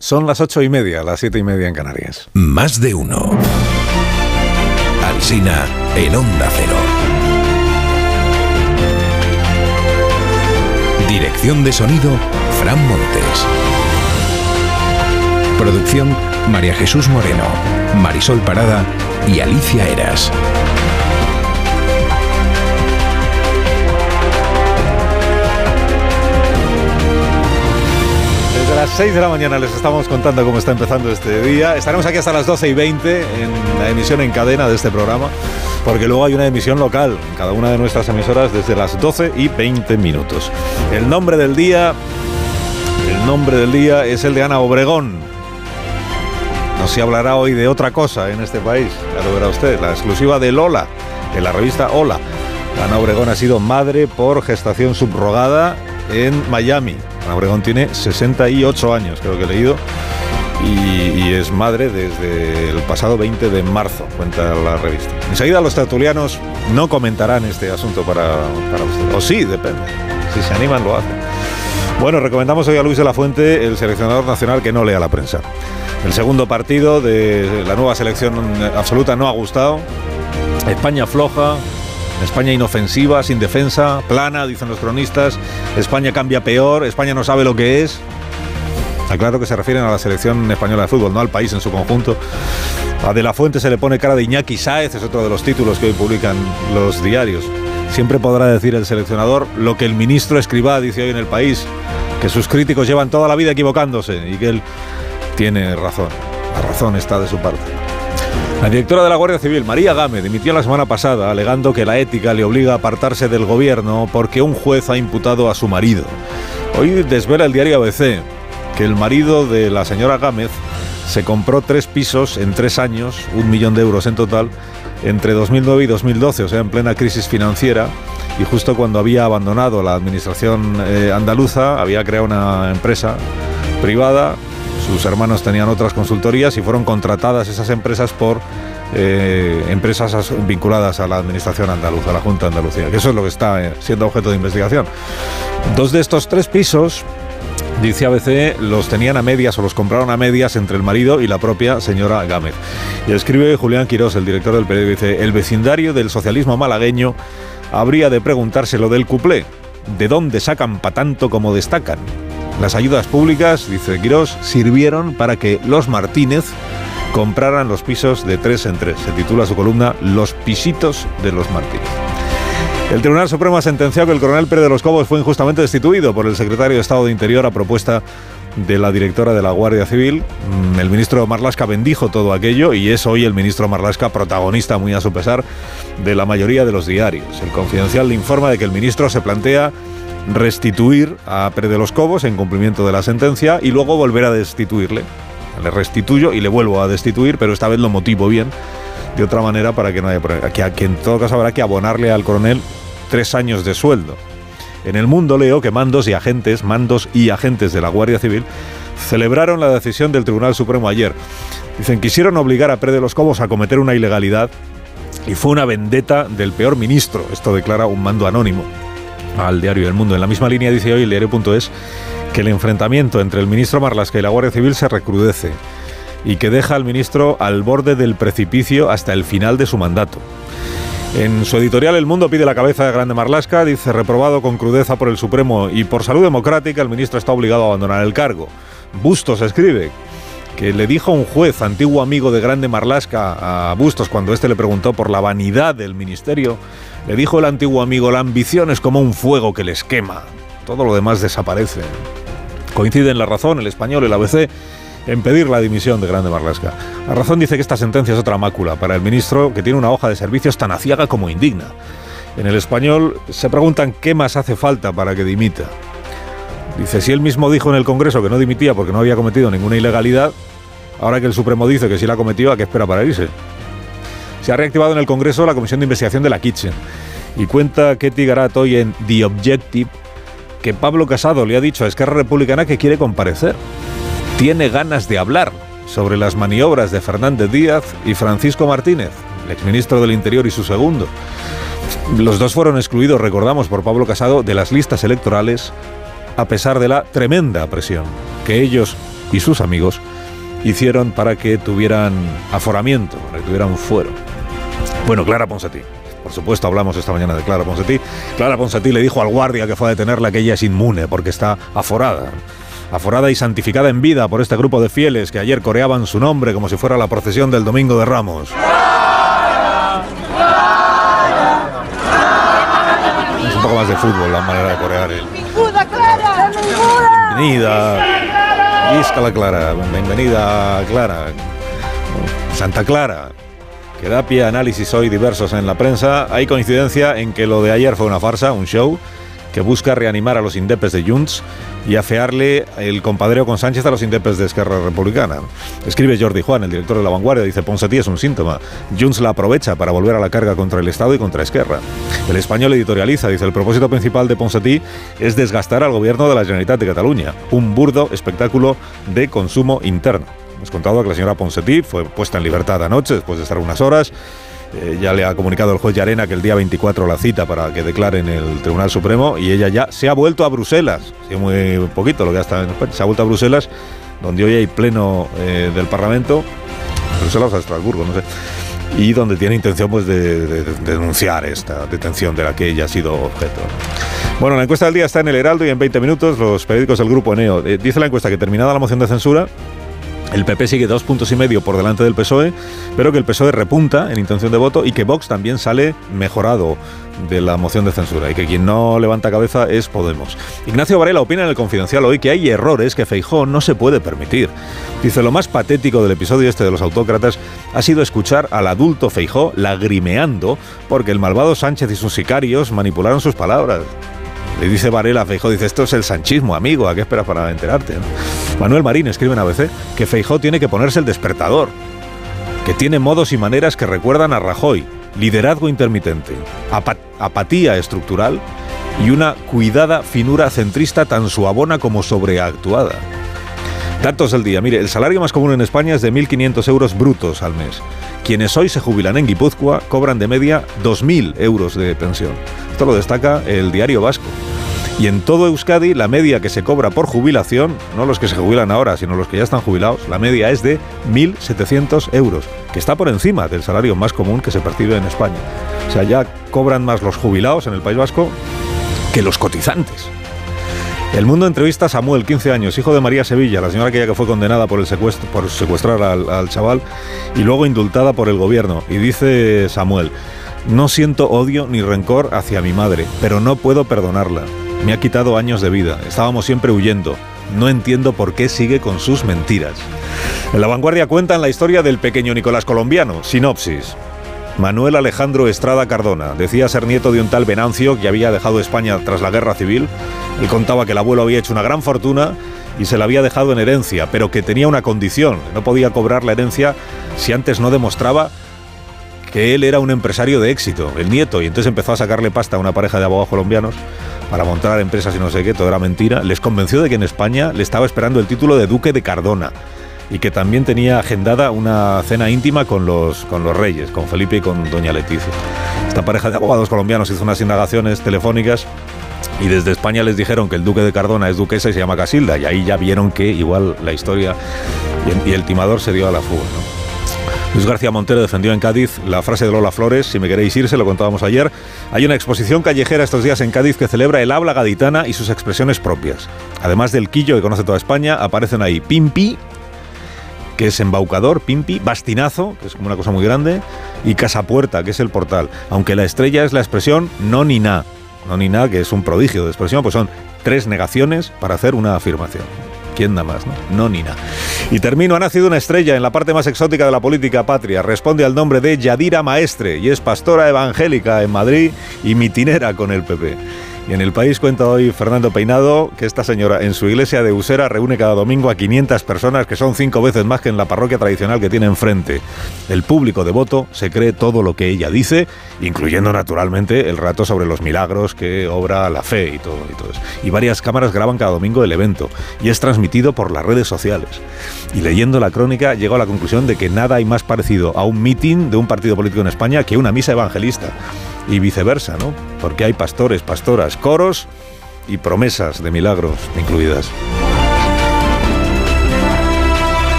Son las ocho y media, las siete y media en Canarias. Más de uno. Alsina en Onda Cero. Dirección de sonido, Fran Montes. Producción, María Jesús Moreno, Marisol Parada y Alicia Eras. Las 6 de la mañana les estamos contando cómo está empezando este día. Estaremos aquí hasta las 12 y 20 en la emisión en cadena de este programa, porque luego hay una emisión local en cada una de nuestras emisoras desde las 12 y 20 minutos. El nombre del día, el nombre del día es el de Ana Obregón. No se hablará hoy de otra cosa en este país, ya lo verá usted, la exclusiva de Lola, de la revista Hola. Ana Obregón ha sido madre por gestación subrogada en Miami. Ana Obregón tiene 68 años, creo que he leído, y, es madre desde el pasado 20 de marzo, cuenta la revista. Enseguida los tertulianos no comentarán este asunto para, para usted. O sí, depende. Si se animan, lo hacen. Bueno, recomendamos hoy a Luis de la Fuente, el seleccionador nacional, que no lea la prensa. El segundo partido de la nueva selección absoluta no ha gustado. España floja, España inofensiva, sin defensa, plana, dicen los cronistas. España cambia peor, España no sabe lo que es. Está claro que se refieren a la selección española de fútbol, no al país en su conjunto. A De la Fuente se le pone cara de Iñaki Sáez, es otro de los títulos que hoy publican los diarios. Siempre podrá decir el seleccionador lo que el ministro escriba dice hoy en el país, que sus críticos llevan toda la vida equivocándose y que él tiene razón. La razón está de su parte. La directora de la Guardia Civil, María Gámez, dimitió la semana pasada alegando que la ética le obliga a apartarse del gobierno porque un juez ha imputado a su marido. Hoy desvela el diario ABC que el marido de la señora Gámez se compró tres pisos en tres años, un millón de euros en total, entre 2009 y 2012, o sea, en plena crisis financiera, y justo cuando había abandonado la administración eh, andaluza, había creado una empresa privada, sus hermanos tenían otras consultorías y fueron contratadas esas empresas por eh, empresas as- vinculadas a la administración andaluza, a la Junta de Andalucía, que eso es lo que está eh, siendo objeto de investigación. Dos de estos tres pisos Dice ABC, los tenían a medias o los compraron a medias entre el marido y la propia señora Gámez. Y escribe Julián Quirós, el director del periódico, dice, el vecindario del socialismo malagueño habría de preguntarse lo del cuplé. ¿De dónde sacan pa' tanto como destacan? Las ayudas públicas, dice Quirós, sirvieron para que los Martínez compraran los pisos de tres en tres. Se titula su columna Los pisitos de los Martínez. El Tribunal Supremo ha sentenciado que el coronel Pérez de los Cobos fue injustamente destituido por el secretario de Estado de Interior a propuesta de la directora de la Guardia Civil. Mm, El ministro Marlasca bendijo todo aquello y es hoy el ministro Marlasca protagonista, muy a su pesar, de la mayoría de los diarios. El Confidencial le informa de que el ministro se plantea restituir a Pérez de los Cobos en cumplimiento de la sentencia y luego volver a destituirle. Le restituyo y le vuelvo a destituir, pero esta vez lo motivo bien de otra manera para que no haya problema. Que, que en todo caso habrá que abonarle al coronel tres años de sueldo. En el mundo leo que mandos y agentes, mandos y agentes de la Guardia Civil celebraron la decisión del Tribunal Supremo ayer. Dicen, quisieron obligar a Pérez de los Cobos a cometer una ilegalidad y fue una vendetta del peor ministro. Esto declara un mando anónimo al diario El Mundo. En la misma línea dice hoy el diario.es que el enfrentamiento entre el ministro Marlasca y la Guardia Civil se recrudece y que deja al ministro al borde del precipicio hasta el final de su mandato. En su editorial El Mundo pide la cabeza de Grande Marlasca, dice reprobado con crudeza por el Supremo y por salud democrática, el ministro está obligado a abandonar el cargo. Bustos escribe que le dijo un juez, antiguo amigo de Grande Marlasca, a Bustos cuando éste le preguntó por la vanidad del ministerio, le dijo el antiguo amigo, la ambición es como un fuego que les quema, todo lo demás desaparece. Coincide en la razón el español, el ABC, en pedir la dimisión de Grande Marlasca. La razón dice que esta sentencia es otra mácula para el ministro que tiene una hoja de servicios tan aciaga como indigna. En el español se preguntan qué más hace falta para que dimita. Dice, si él mismo dijo en el Congreso que no dimitía porque no había cometido ninguna ilegalidad, ahora que el Supremo dice que sí la cometió, ¿a qué espera para irse? Se ha reactivado en el Congreso la Comisión de Investigación de la Kitchen y cuenta Ketty Garat hoy en The Objective que Pablo Casado le ha dicho a Esquerra Republicana que quiere comparecer. Tiene ganas de hablar sobre las maniobras de Fernández Díaz y Francisco Martínez, el exministro del Interior y su segundo. Los dos fueron excluidos, recordamos, por Pablo Casado de las listas electorales a pesar de la tremenda presión que ellos y sus amigos hicieron para que tuvieran aforamiento, para que tuvieran fuero. Bueno, Clara Ponsatí. Por supuesto, hablamos esta mañana de Clara Ponsatí. Clara Ponsatí le dijo al guardia que fue a detenerla que ella es inmune porque está aforada. Aforada y santificada en vida por este grupo de fieles que ayer coreaban su nombre como si fuera la procesión del Domingo de Ramos. Es un poco más de fútbol la manera de corear el. Bienvenida. Visca Clara. Bienvenida Clara. Santa Clara que da pie a análisis hoy diversos en la prensa. Hay coincidencia en que lo de ayer fue una farsa, un show, que busca reanimar a los indepes de Junts y afearle el compadreo con Sánchez a los indepes de Esquerra Republicana. Escribe Jordi Juan, el director de La Vanguardia, dice Ponsatí es un síntoma. Junts la aprovecha para volver a la carga contra el Estado y contra Esquerra. El español editorializa, dice el propósito principal de Ponsatí es desgastar al gobierno de la Generalitat de Cataluña, un burdo espectáculo de consumo interno. Hemos contado que la señora Ponsatí fue puesta en libertad anoche después de estar unas horas. Eh, ya le ha comunicado el juez Yarena que el día 24 la cita para que declare en el Tribunal Supremo y ella ya se ha vuelto a Bruselas. Muy poquito lo que en. Se ha vuelto a Bruselas, donde hoy hay pleno eh, del Parlamento. Bruselas a Estrasburgo, no sé. Y donde tiene intención pues, de, denunciar esta detención de la que ella ha sido objeto. Bueno, la encuesta del día está en el Heraldo y en 20 minutos los periódicos del Grupo Eneo. Eh, dice la encuesta que terminada la moción de censura, el PP sigue dos puntos y medio por delante del PSOE, pero que el PSOE repunta en intención de voto y que Vox también sale mejorado de la moción de censura y que quien no levanta cabeza es Podemos. Ignacio Varela opina en el Confidencial hoy que hay errores que Feijó no se puede permitir. Dice, lo más patético del episodio este de los autócratas ha sido escuchar al adulto Feijó lagrimeando porque el malvado Sánchez y sus sicarios manipularon sus palabras. Le dice Varela a Feijó, dice, esto es el sanchismo, amigo, ¿a qué esperas para enterarte? Manuel Marín escribe en ABC que Feijó tiene que ponerse el despertador, que tiene modos y maneras que recuerdan a Rajoy, liderazgo intermitente, apat apatía estructural y una cuidada finura centrista tan suavona como sobreactuada. Datos del día. Mire, el salario más común en España es de 1.500 euros brutos al mes. Quienes hoy se jubilan en Guipúzcoa cobran de media 2.000 euros de pensión. Esto lo destaca el diario vasco. Y en todo Euskadi, la media que se cobra por jubilación, no los que se jubilan ahora, sino los que ya están jubilados, la media es de 1.700 euros, que está por encima del salario más común que se percibe en España. O sea, ya cobran más los jubilados en el País Vasco que los cotizantes. El Mundo entrevista a Samuel, 15 años, hijo de María Sevilla, la señora aquella que fue condenada por, el secuestro, por secuestrar al, al chaval y luego indultada por el gobierno. Y dice Samuel, no siento odio ni rencor hacia mi madre, pero no puedo perdonarla. Me ha quitado años de vida. Estábamos siempre huyendo. No entiendo por qué sigue con sus mentiras. En la vanguardia cuentan la historia del pequeño Nicolás colombiano. Sinopsis. Manuel Alejandro Estrada Cardona decía ser nieto de un tal Venancio que había dejado España tras la guerra civil. Él contaba que el abuelo había hecho una gran fortuna y se la había dejado en herencia, pero que tenía una condición. No podía cobrar la herencia si antes no demostraba que él era un empresario de éxito, el nieto, y entonces empezó a sacarle pasta a una pareja de abogados colombianos para montar empresas y no sé qué, todo era mentira, les convenció de que en España le estaba esperando el título de Duque de Cardona y que también tenía agendada una cena íntima con los, con los reyes, con Felipe y con doña Leticia. Esta pareja de abogados colombianos hizo unas indagaciones telefónicas y desde España les dijeron que el duque de Cardona es duquesa y se llama Casilda, y ahí ya vieron que igual la historia y el timador se dio a la fuga. Luis García Montero defendió en Cádiz la frase de Lola Flores, si me queréis ir, se lo contábamos ayer. Hay una exposición callejera estos días en Cádiz que celebra el habla gaditana y sus expresiones propias. Además del quillo que conoce toda España, aparecen ahí pimpi, que es embaucador, pimpi, bastinazo, que es como una cosa muy grande, y casapuerta, que es el portal. Aunque la estrella es la expresión no ni na, no ni na, que es un prodigio de expresión, pues son tres negaciones para hacer una afirmación. ¿Quién da más? No, no ni nada. Y termino, ha nacido una estrella en la parte más exótica de la política patria. Responde al nombre de Yadira Maestre y es pastora evangélica en Madrid y mitinera con el PP. Y en el país cuenta hoy Fernando Peinado que esta señora en su iglesia de Usera reúne cada domingo a 500 personas, que son cinco veces más que en la parroquia tradicional que tiene enfrente. El público devoto se cree todo lo que ella dice, incluyendo naturalmente el rato sobre los milagros que obra la fe y todo, y todo. Y varias cámaras graban cada domingo el evento y es transmitido por las redes sociales. Y leyendo la crónica llegó a la conclusión de que nada hay más parecido a un mitin de un partido político en España que una misa evangelista y viceversa, ¿no? Porque hay pastores, pastoras, coros y promesas de milagros incluidas.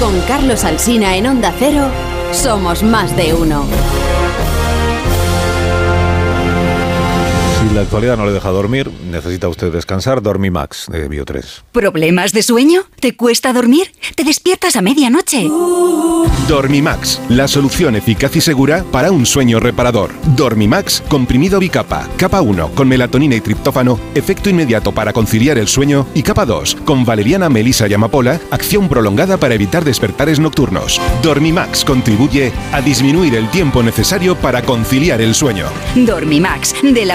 Con Carlos Alsina en Onda Cero, somos más de uno. La actualidad no le deja dormir, necesita usted descansar, Dormimax de Bio3. ¿Problemas de sueño? ¿Te cuesta dormir? ¿Te despiertas a medianoche? Dormimax, la solución eficaz y segura para un sueño reparador. Dormimax, comprimido bicapa. Capa 1, con melatonina y triptófano, efecto inmediato para conciliar el sueño. Y capa 2, con valeriana, melisa y amapola, acción prolongada para evitar despertares nocturnos. Dormimax contribuye a disminuir el tiempo necesario para conciliar el sueño. Dormimax, de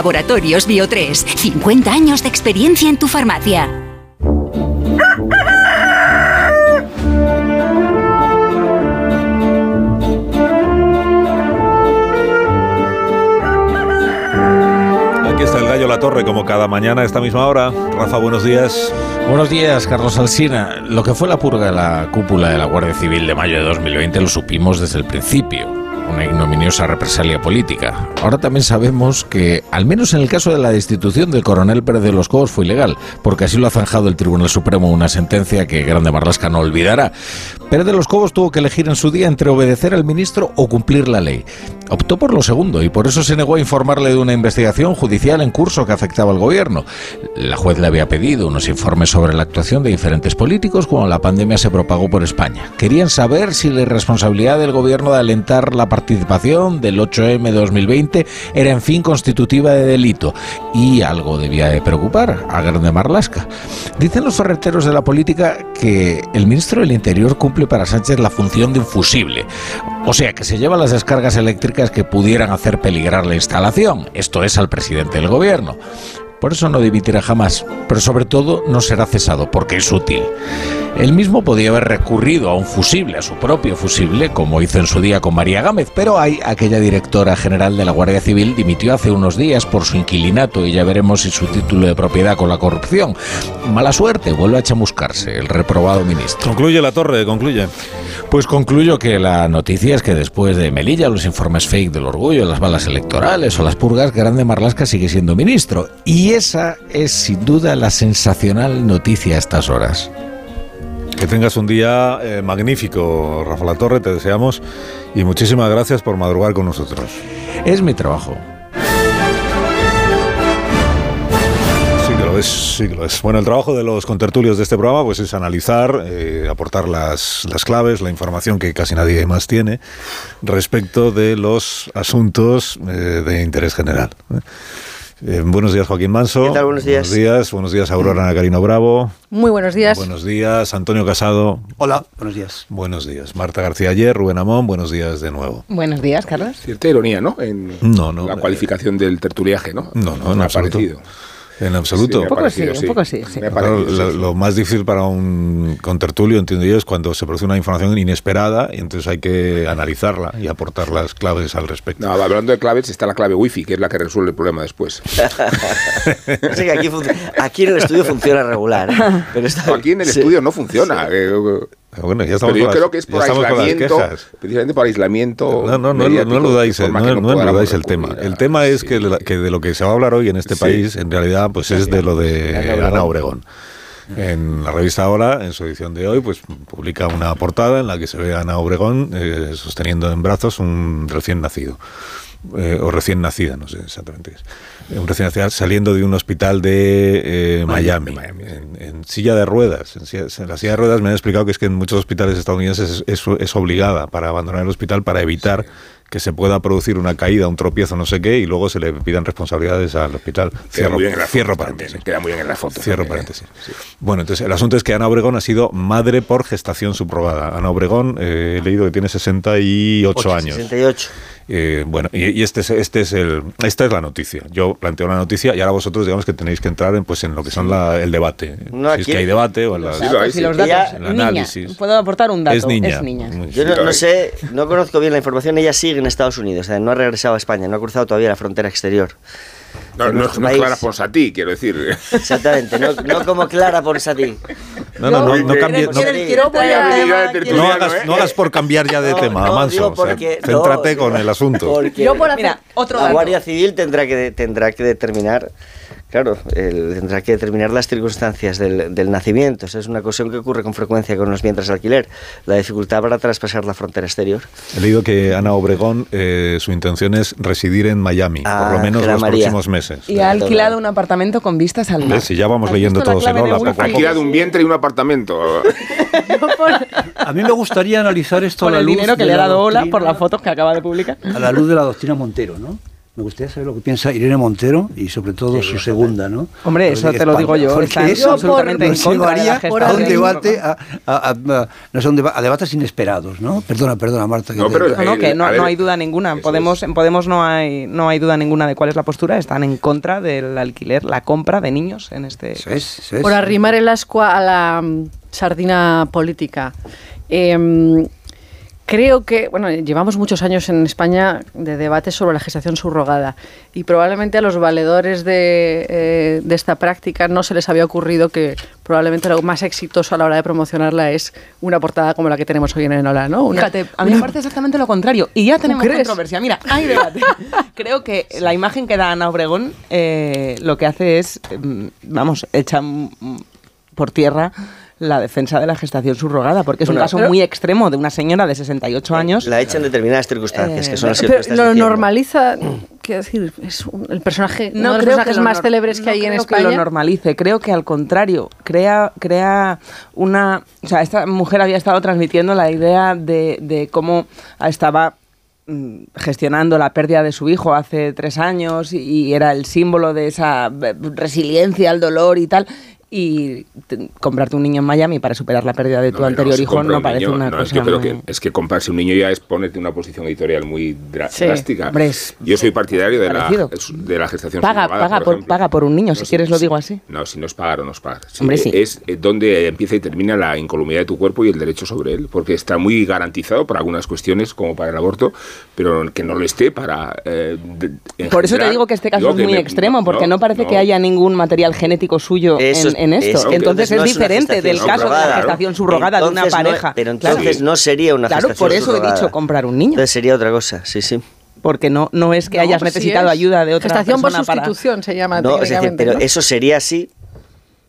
Laboratorios Bio3. 50 años de experiencia en tu farmacia. Aquí está el gallo La Torre, como cada mañana a esta misma hora. Rafa, buenos días. Buenos días, Carlos Alsina. Lo que fue la purga de la cúpula de la Guardia Civil de mayo de 2020 lo supimos desde el principio una ignominiosa represalia política. Ahora también sabemos que, al menos en el caso de la destitución del coronel Pérez de los Cobos, fue ilegal, porque así lo ha zanjado el Tribunal Supremo, una sentencia que Grande Marlasca no olvidará. Pérez de los Cobos tuvo que elegir en su día entre obedecer al ministro o cumplir la ley. Optó por lo segundo y por eso se negó a informarle de una investigación judicial en curso que afectaba al gobierno. La juez le había pedido unos informes sobre la actuación de diferentes políticos cuando la pandemia se propagó por España. Querían saber si la irresponsabilidad del gobierno de alentar la participación del 8M 2020 era en fin constitutiva de delito y algo debía de preocupar a Grande Marlasca. Dicen los ferreteros de la política que el ministro del Interior cumple para Sánchez la función de un fusible, o sea que se lleva las descargas eléctricas que pudieran hacer peligrar la instalación, esto es al presidente del gobierno. Por eso no dimitirá jamás, pero sobre todo no será cesado, porque es útil. Él mismo podía haber recurrido a un fusible, a su propio fusible, como hizo en su día con María Gámez, pero hay aquella directora general de la Guardia Civil dimitió hace unos días por su inquilinato y ya veremos si su título de propiedad con la corrupción. Mala suerte, vuelve a chamuscarse el reprobado ministro. Concluye la torre, concluye. Pues concluyo que la noticia es que después de Melilla, los informes fake del orgullo, las balas electorales o las purgas, Grande Marlasca sigue siendo ministro. Y esa es sin duda la sensacional noticia a estas horas. Que tengas un día eh, magnífico, Rafa La Torre, te deseamos y muchísimas gracias por madrugar con nosotros. Es mi trabajo. Sí que lo es, sí que lo es. Bueno, el trabajo de los contertulios de este programa pues es analizar, eh, aportar las, las, claves, la información que casi nadie más tiene respecto de los asuntos eh, de interés general. Eh, buenos días, Joaquín Manso. ¿Qué tal? Buenos días. Buenos días, buenos días Aurora Ana Carino Bravo. Muy buenos días. Buenos días, Antonio Casado. Hola, buenos días. Buenos días, Marta García Ayer, Rubén Amón, buenos días de nuevo. Buenos días, Carlos. Cierta ironía, ¿no? En no, no, la cualificación del tertuliaje, ¿no? No, no, me no ha parecido. En absoluto. un poco sí, un poco sí. sí. Claro, lo, lo, más difícil para un contertulio, entiendo yo, es cuando se produce una información inesperada y entonces hay que analizarla y aportar las claves al respecto. No, hablando de claves, está la clave wifi, que es la que resuelve el problema después. que aquí, aquí, en el estudio funciona regular. ¿eh? Pero está, aquí en el sí. estudio no funciona. Bueno, ya estamos Pero yo las, creo que es por aislamiento, precisamente por aislamiento. No, no, no, no eludáis, no, no, no eludáis el tema. El tema es sí. que, de, que de lo que se va a hablar hoy en este sí. país, en realidad, pues es de lo de Ana Obregón. En la revista Ahora, en su edición de hoy, pues publica una portada en la que se ve a Ana Obregón eh, sosteniendo en brazos un recién nacido. Eh, o recién nacida, no sé exactamente qué es. Un recién nacida saliendo de un hospital de eh, Miami, Miami, en, en, silla de ruedas. En, silla, en, la silla de ruedas me han explicado que es que en muchos hospitales estadounidenses es, es, es obligada para abandonar el hospital para evitar sí. que se pueda producir una caída, un tropiezo, no sé qué, y luego se le pidan responsabilidades al hospital. Queda Cierro, muy bien en la cierro foto paréntesis. también, Queda muy bien en la foto. Cierro también, paréntesis. Sí. Bueno, entonces el asunto es que Ana Obregón ha sido madre por gestación subrogada. Ana Obregón, eh, he leído que tiene 68 Ocho, años. 68. Eh, bueno, y, y, este, es, este es el, esta es la noticia. Yo planteo la noticia y ahora vosotros digamos que tenéis que entrar en, pues, en lo que son la, el debate. No, si es que hay debate o en la, Sí, lo hay, si sí. los datos, Ella- el niña, análisis. puedo aportar un dato. Es niña. niña. Muy- Yo no, no sé, no conozco bien la información. Ella sigue en Estados Unidos, o sea, no ha regresado a España, no ha cruzado todavía la frontera exterior. No, no, no. Clara Ponsatí, quiero decir. Exactamente, no, no como Clara Ponsatí. No, no, no, no, cambie- no- no hagas, ¿eh? no hagas por cambiar ya de No, tema, no, Manso. o sea, céntrate no, con el asunto. Porque Yo por hacer Mira, otro la. Guardia Civil tendrá que, tendrá que determinar Claro, el- tendrá que determinar las circunstancias del, del nacimiento. Esa es una cuestión que ocurre con frecuencia con los vientres de alquiler. La dificultad para traspasar la frontera exterior. He leído que Ana Obregón, eh, su intención es residir en Miami, Ah, por lo menos Ángela los María. próximos meses. Y ha alquilado un apartamento con vistas al mar. Si ya vamos ¿Has leyendo todos el hola, Wi-Fi? poco a poco. Alquilado un vientre y un apartamento. A mí me gustaría analizar esto Por a la el luz dinero que le ha dado Ola por las fotos que acaba de publicar. a la luz de la doctrina Montero, ¿no? Me gustaría saber lo que piensa Irene Montero y sobre todo su segunda, ¿no? Hombre, eso te lo digo yo, Porque eso absolutamente en nos contra de la llevaría a un debate, a, a- a- no sé, un deba- a debates inesperados, ¿no? Perdona, perdona, Marta. que No, te- pero- No, no, que no, a ver, no hay duda ninguna. Podemos, es. en Podemos no hay, no hay duda ninguna de cuál es la postura. Están en contra del alquiler, la compra de niños en este. Eso es, eso es. Por arrimar el ascua a la sardina política. Em, creo que, bueno, llevamos muchos años en España de debates sobre la gestación subrogada y probablemente a los valedores de, eh, de esta práctica no se les había ocurrido que probablemente lo más exitoso a la hora de promocionarla es una portada como la que tenemos hoy en Enola, ¿no? Una- Fíjate, a mí me parece exactamente lo contrario. Y ya tenemos crees? controversia. Mira, hay debate. Creo que la imagen que da Ana Obregón eh, lo que hace es, mm, vamos, echa por tierra la defensa de la gestación subrogada, porque es un caso pero- muy extremo de una señora de 68 años. La hecha en determinadas circunstancias, que son las que tú Pero lo diciendo. normaliza, quiero decir, es un- el personaje, uno de los creo que personajes lo más célebres que no hay en España. que lo normalice, creo que al contrario, crea, crea una... O sea, esta mujer había estado transmitiendo la idea de, de cómo estaba mm, gestionando la pérdida de su hijo hace tres años y, y era el símbolo de esa eh, resiliencia al dolor y tal. Y te- comprarte un niño en Miami para superar la pérdida de tu No, anterior no, hijo no un parece niño, una no, cosa Yo creo muy- que es que comprarse un niño ya es ponerte una posición editorial muy Sí, drástica. hombre, es Yo soy partidario de la, de la gestación Paga, subrogada, paga, por, paga por un niño, No, si quieres lo digo así. No, si no es pagar o no es pagar. Sí, Hombre, sí. Es eh, donde empieza y termina la incolumidad de tu cuerpo y el derecho sobre él, porque está muy garantizado por algunas cuestiones, como para el aborto, pero que no lo esté para... eh, de- Por eso te digo que este caso es muy me- extremo, porque no, parece que haya ningún material genético suyo Eso es- en, en esto. eso, entonces entonces no es es diferente del caso de la gestación subrogada de una Entonces no- pareja. pero entonces no sería una Claro, gestación por eso he dicho comprar un niño. Entonces sería otra cosa, sí, sí. Porque no, no es que No, hayas sí necesitado es. ayuda de otra Gestación por persona para... sustitución se llama No, es decir, pero ¿no? eso sería así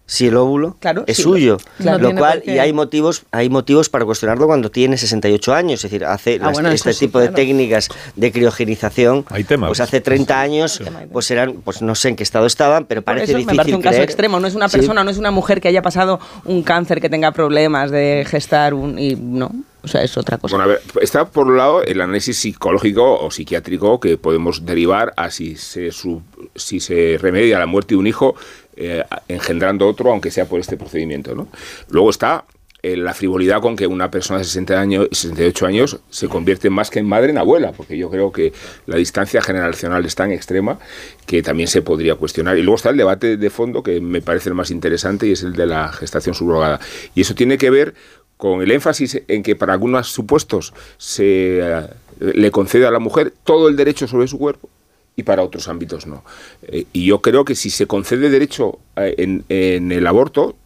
si el óvulo es sí, suyo. claro. Lo cual, y hay motivos, hay motivos para cuestionarlo cuando tiene 68 años. Es decir, hace Ah, las- bueno, este sí, tipo de claro. técnicas de criogenización. Hay temas. Pues hace 30 años, pues eran, pues no sé en qué estado estaban, pero parece eso difícil me parece un caso creer. extremo, no es una Sí. persona, no es una mujer que haya pasado un cáncer, que tenga problemas de gestar un... y no, o sea, es otra cosa. Bueno, a ver, está por un lado el análisis psicológico o psiquiátrico que podemos derivar a si se, su- si se remedia la muerte de un hijo eh, engendrando otro, aunque sea por este procedimiento. ¿no? Luego está eh, la frivolidad con que una persona de 60 años, 68 años se convierte más que en madre en abuela, porque yo creo que la distancia generacional es tan extrema que también se podría cuestionar. Y luego está el debate de fondo que me parece el más interesante y es el de la gestación subrogada. Y eso tiene que ver con el énfasis en que para algunos supuestos se eh, le concede a la mujer todo el derecho sobre su cuerpo y para otros ámbitos no. Eh, y yo creo que si se concede derecho eh, en, en el aborto,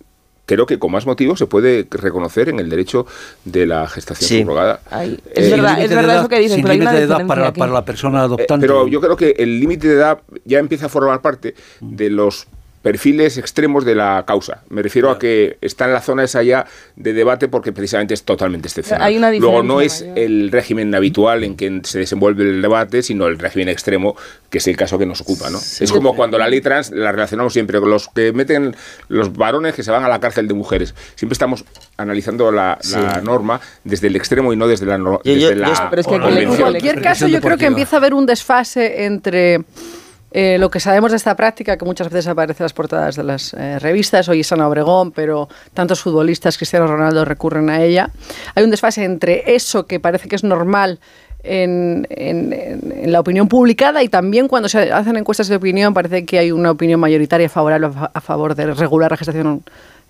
creo que con más motivos se puede reconocer en el derecho de la gestación Sí. subrogada. Ay, Eh, es verdad, es verdad edad- eso que dices, sin pero hay una límite de edad para, la persona Eh, adoptante. pero yo creo que el límite de edad ya empieza a formar parte de los perfiles extremos de la causa. Me refiero a que está en la zona esa ya de debate porque precisamente es totalmente excepcional. Hay una Luego no es el régimen habitual en que se desenvuelve el debate, sino el régimen extremo, que es el caso que nos ocupa. ¿no? Es como cuando la ley trans la relacionamos siempre con los que meten los varones que se van a la cárcel de mujeres. Siempre estamos analizando la, la norma desde el extremo y no desde la, no- Yo- yo- desde la yo- pero es que En cualquier caso, yo creo que empieza a haber un desfase entre eh, lo que sabemos de esta práctica, que muchas veces aparece en las portadas de las eh, revistas, hoy es Ana Obregón, pero tantos futbolistas, Cristiano Ronaldo, recurren a ella. Hay un desfase entre eso que parece que es normal en, la opinión publicada y también cuando se hacen encuestas de opinión parece que hay una opinión mayoritaria favorable a, a favor de regular la gestación.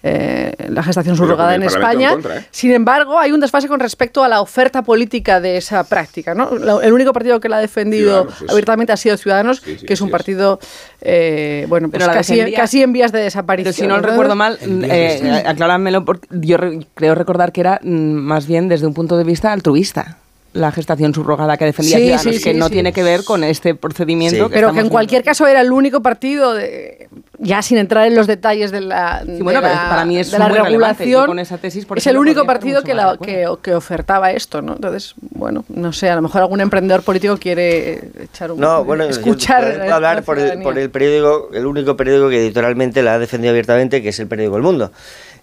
Eh, la gestación Pero subrogada en España. en contra, ¿eh? Sin embargo, hay un desfase con respecto a la oferta política de esa práctica. ¿no? La- El único partido que la ha defendido sí, abiertamente ha sido Ciudadanos, Sí, sí, que es un partido eh, bueno, pues Pero la casi, defendía- casi en vías de Pero desaparición. si no ¿no? recuerdo mal, En eh, acláramelo, porque yo re- creo recordar que era mm, más bien desde un punto de vista altruista la gestación subrogada que defendía Sí, Ciudadanos, sí, que sí, no sí. tiene que ver con este procedimiento. Sí. que Pero que en cualquier viendo. caso era el único partido de- ya sin entrar en los detalles de la, de bueno, pero la- para mí es de la muy relevante. Yo regulación, con esa tesis, por es el único partido que, la- que, que ofertaba esto, ¿no? Entonces, bueno, no sé, a lo mejor algún emprendedor político quiere echar un No, bueno, yo escuchar hablar la por el, por el periódico, el único periódico que editorialmente la ha defendido abiertamente, que es el periódico El Mundo.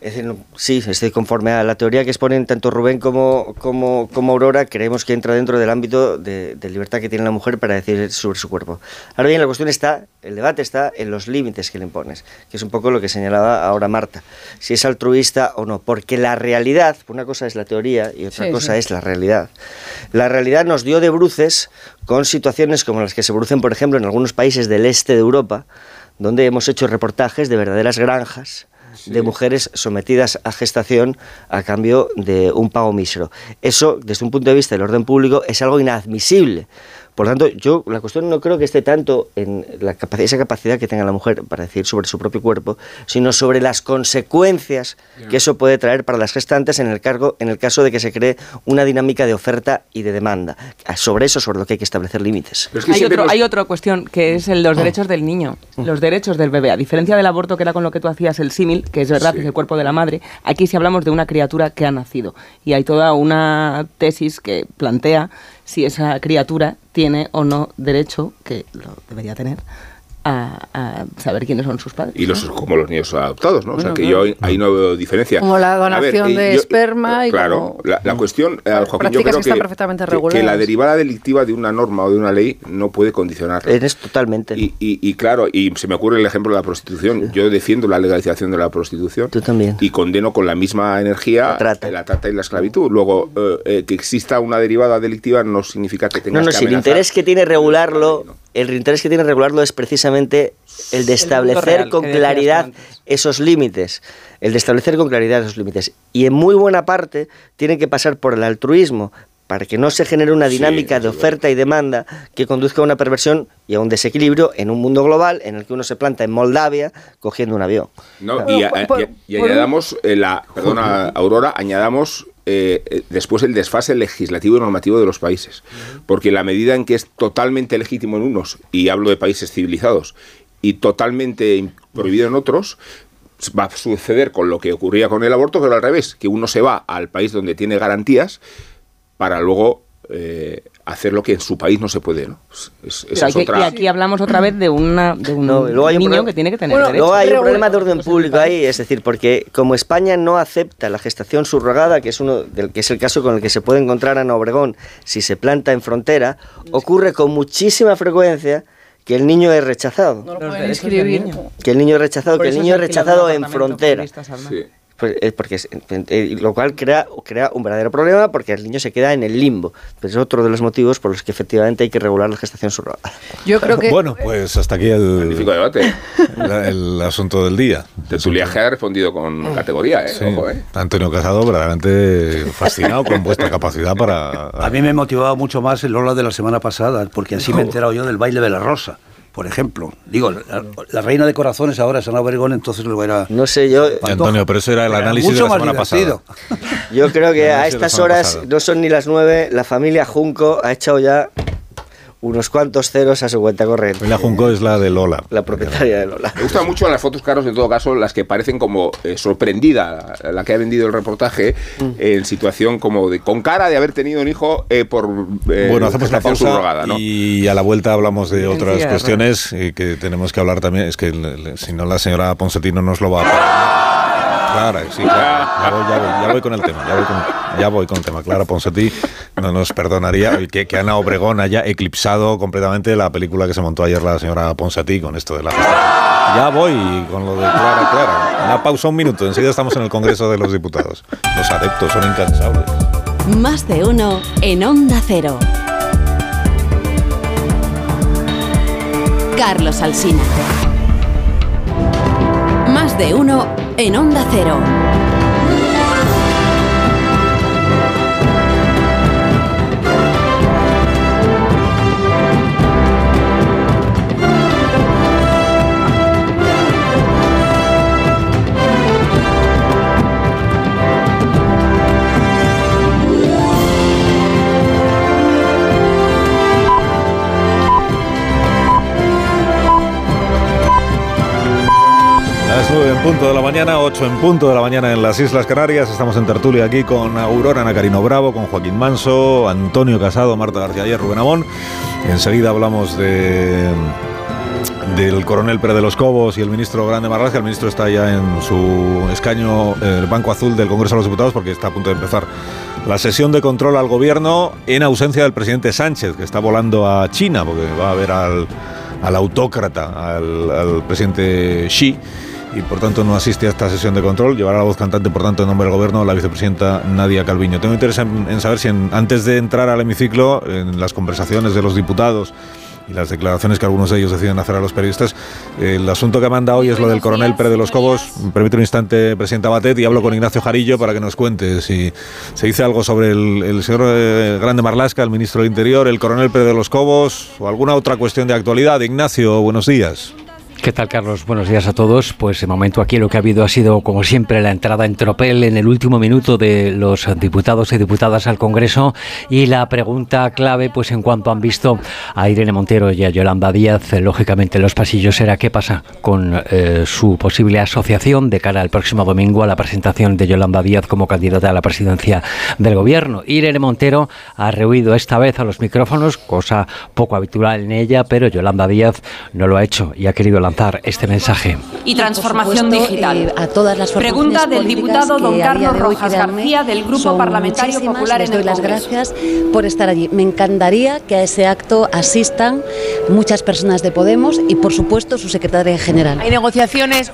Es decir, sí, estoy conforme a la teoría que exponen tanto Rubén como, como, como Aurora, creemos que entra dentro del ámbito de, de libertad que tiene la mujer para decidir sobre su cuerpo. Ahora bien, la cuestión está, el debate está en los límites que le impones, que es un poco lo que señalaba ahora Marta, si es altruista o no, porque la realidad, una cosa es la teoría y otra Sí, cosa sí. es la realidad. La realidad nos dio de bruces con situaciones como las que se producen, por ejemplo, en algunos países del este de Europa, donde hemos hecho reportajes de verdaderas granjas de mujeres sometidas a gestación a cambio de un pago mísero. Eso, desde un punto de vista del orden público, es algo inadmisible. Por lo tanto, yo la cuestión no creo que esté tanto en la capacidad, esa capacidad que tenga la mujer para decir sobre su propio cuerpo, sino sobre las consecuencias que eso puede traer para las gestantes en el, cargo, en el caso de que se cree una dinámica de oferta y de demanda. Sobre eso, sobre lo que hay que establecer límites. Hay, otro, hay otra cuestión que es el, los derechos del niño, los derechos del bebé. A diferencia del aborto, que era con lo que tú hacías el símil, que es verdad que es el cuerpo de la madre, aquí sí hablamos de una criatura que ha nacido. Y hay toda una tesis que plantea si esa criatura tiene o no derecho, que lo debería tener, a, a saber quiénes son sus padres. Y los, como los niños adoptados, ¿no? o sea que claro. yo ahí, no veo diferencia. Como la ver, donación eh, de yo- esperma y Claro, como- la, la cuestión, eh, Joaquín, yo creo que están que, perfectamente que- que reguladas. la derivada delictiva de una norma o de una ley no puede condicionar. Eres totalmente. Y, y- y claro, y se me ocurre el ejemplo de la prostitución. Yo defiendo la legalización de la prostitución. Tú también. Y condeno con la misma energía la trata, y la esclavitud. Luego, eh, eh, que exista una derivada delictiva no significa que tengas No, no, que si el interés que tiene regularlo, el interés que tiene regularlo es precisamente el de establecer real, con claridad esos límites, el de establecer con claridad esos límites. Y en muy buena parte tienen que pasar por el altruismo para que no se genere una dinámica de oferta y demanda que conduzca a una perversión y a un desequilibrio en un mundo global en el que uno se planta en Moldavia cogiendo un avión. No, y, a- y- y añadamos, eh, la, perdona, Aurora, añadamos eh, eh, después el desfase legislativo y normativo de los países. Porque la medida en que es totalmente legítimo en unos, y hablo de países civilizados, y totalmente prohibido en otros, va a suceder con lo que ocurría con el aborto, pero al revés, que uno se va al país donde tiene garantías para luego eh, hacer lo que en su país no se puede. ¿no? Es- es- Pero esa hay es que- otra... y aquí hablamos otra vez de, una, de un No, y luego hay un niño problema- que tiene que tener Bueno, derechos. luego hay un problema de orden público ahí, es decir, porque como España no acepta la gestación subrogada, que es uno del que es el caso con el que se puede encontrar Ana Obregón si se planta en frontera, ocurre con muchísima frecuencia que el niño es rechazado. No lo pueden niño. Que el niño es rechazado, que el niño es rechazado en frontera. Sí. Pues, porque es- eh, lo cual crea, crea un verdadero problema porque el niño se queda en el limbo. Pero es otro de los motivos por los que efectivamente hay que regular la gestación subrogada. Yo creo que Bueno, pues hasta aquí el, Magnífico debate. la- el asunto del día. Tertuliaje ha respondido con categoría, ¿eh? Sí. Ojo, ¿eh? Antonio Casado, verdaderamente fascinado con vuestra capacidad para... A mí me motivaba mucho más el Lola de la semana pasada, porque así me he enterado yo del baile de la rosa, por ejemplo. Digo, la, la reina de corazones ahora es Ana Obregón, entonces luego era... No sé, yo, Antonio, pero eso era el Era análisis de la semana divertido. pasada. yo creo que a estas horas pasada. no son ni las nueve, la familia Junco ha echado ya unos cuantos ceros a su cuenta corriente. La Junco es la de Lola. La propietaria de Lola. Me gustan mucho las fotos, Carlos, en todo caso, las que parecen como eh, sorprendida, la que ha vendido el reportaje, Mm. en situación como de con cara de haber tenido un hijo eh, por eh, Bueno, hacemos la gestación pausa subrogada, ¿no? y a la vuelta hablamos de otras cuestiones eh, que tenemos que hablar también. Es que si no la señora Ponsatino nos lo va a parar. Clara, sí, claro. Ya voy, con el tema. Ya voy con, el tema. Clara Ponsatí no nos perdonaría que, que Ana Obregón haya eclipsado completamente la película que se montó ayer la señora Ponsatí con esto de la Ya voy con lo de Clara, Clara. Una pausa un minuto. Enseguida estamos en el Congreso de los Diputados. Los adeptos son incansables. Más de uno en Onda Cero. Carlos Alsina. Más de uno en Onda Cero. Punto de la mañana, 8 en punto de la mañana en las Islas Canarias. Estamos en tertulia aquí con Aurora Nacarino Bravo, con Joaquín Manso, Antonio Casado, Marta García y Rubén Amón. Enseguida hablamos de del coronel Pérez de los Cobos y el ministro Grande Marlaska. El ministro está ya en su escaño, el Banco Azul del Congreso de los Diputados, porque está a punto de empezar la sesión de control al gobierno en ausencia del presidente Sánchez, que está volando a China, porque va a ver al, al autócrata, al, al presidente Xi y por tanto no asiste a esta sesión de control. Llevará la voz cantante, por tanto, en nombre del Gobierno, la vicepresidenta Nadia Calviño. Tengo interés en, en saber si en- antes de entrar al hemiciclo, en las conversaciones de los diputados y las declaraciones que algunos de ellos deciden hacer a los periodistas, el asunto que manda hoy es lo del coronel Pérez de los Cobos. Me permite un instante, presidenta Batet, y hablo con Ignacio Jarillo para que nos cuente si se dice algo sobre el, el señor eh, Grande Marlasca, el ministro del Interior, el coronel Pérez de los Cobos o alguna otra cuestión de actualidad. Ignacio, buenos días. ¿Qué tal, Carlos? Buenos días a todos. Pues de momento aquí lo que ha habido ha sido, como siempre, la entrada en tropel en el último minuto de los diputados y diputadas al Congreso y la pregunta clave, pues en cuanto han visto a Irene Montero y a Yolanda Díaz, lógicamente en los pasillos era qué pasa con eh, su posible asociación de cara al próximo domingo a la presentación de Yolanda Díaz como candidata a la presidencia del Gobierno. Irene Montero ha rehuido esta vez a los micrófonos, cosa poco habitual en ella, pero Yolanda Díaz no lo ha hecho y ha querido lanzar este mensaje. y transformación supuesto, digital. eh, a todas las Pregunta del diputado don Carlos de Rojas créanme, García del Grupo Parlamentario. Popular Les en doy el las gracias por estar allí. Me encantaría que a ese acto asistan muchas personas de Podemos y, por supuesto, su secretaria general. Hay negociaciones.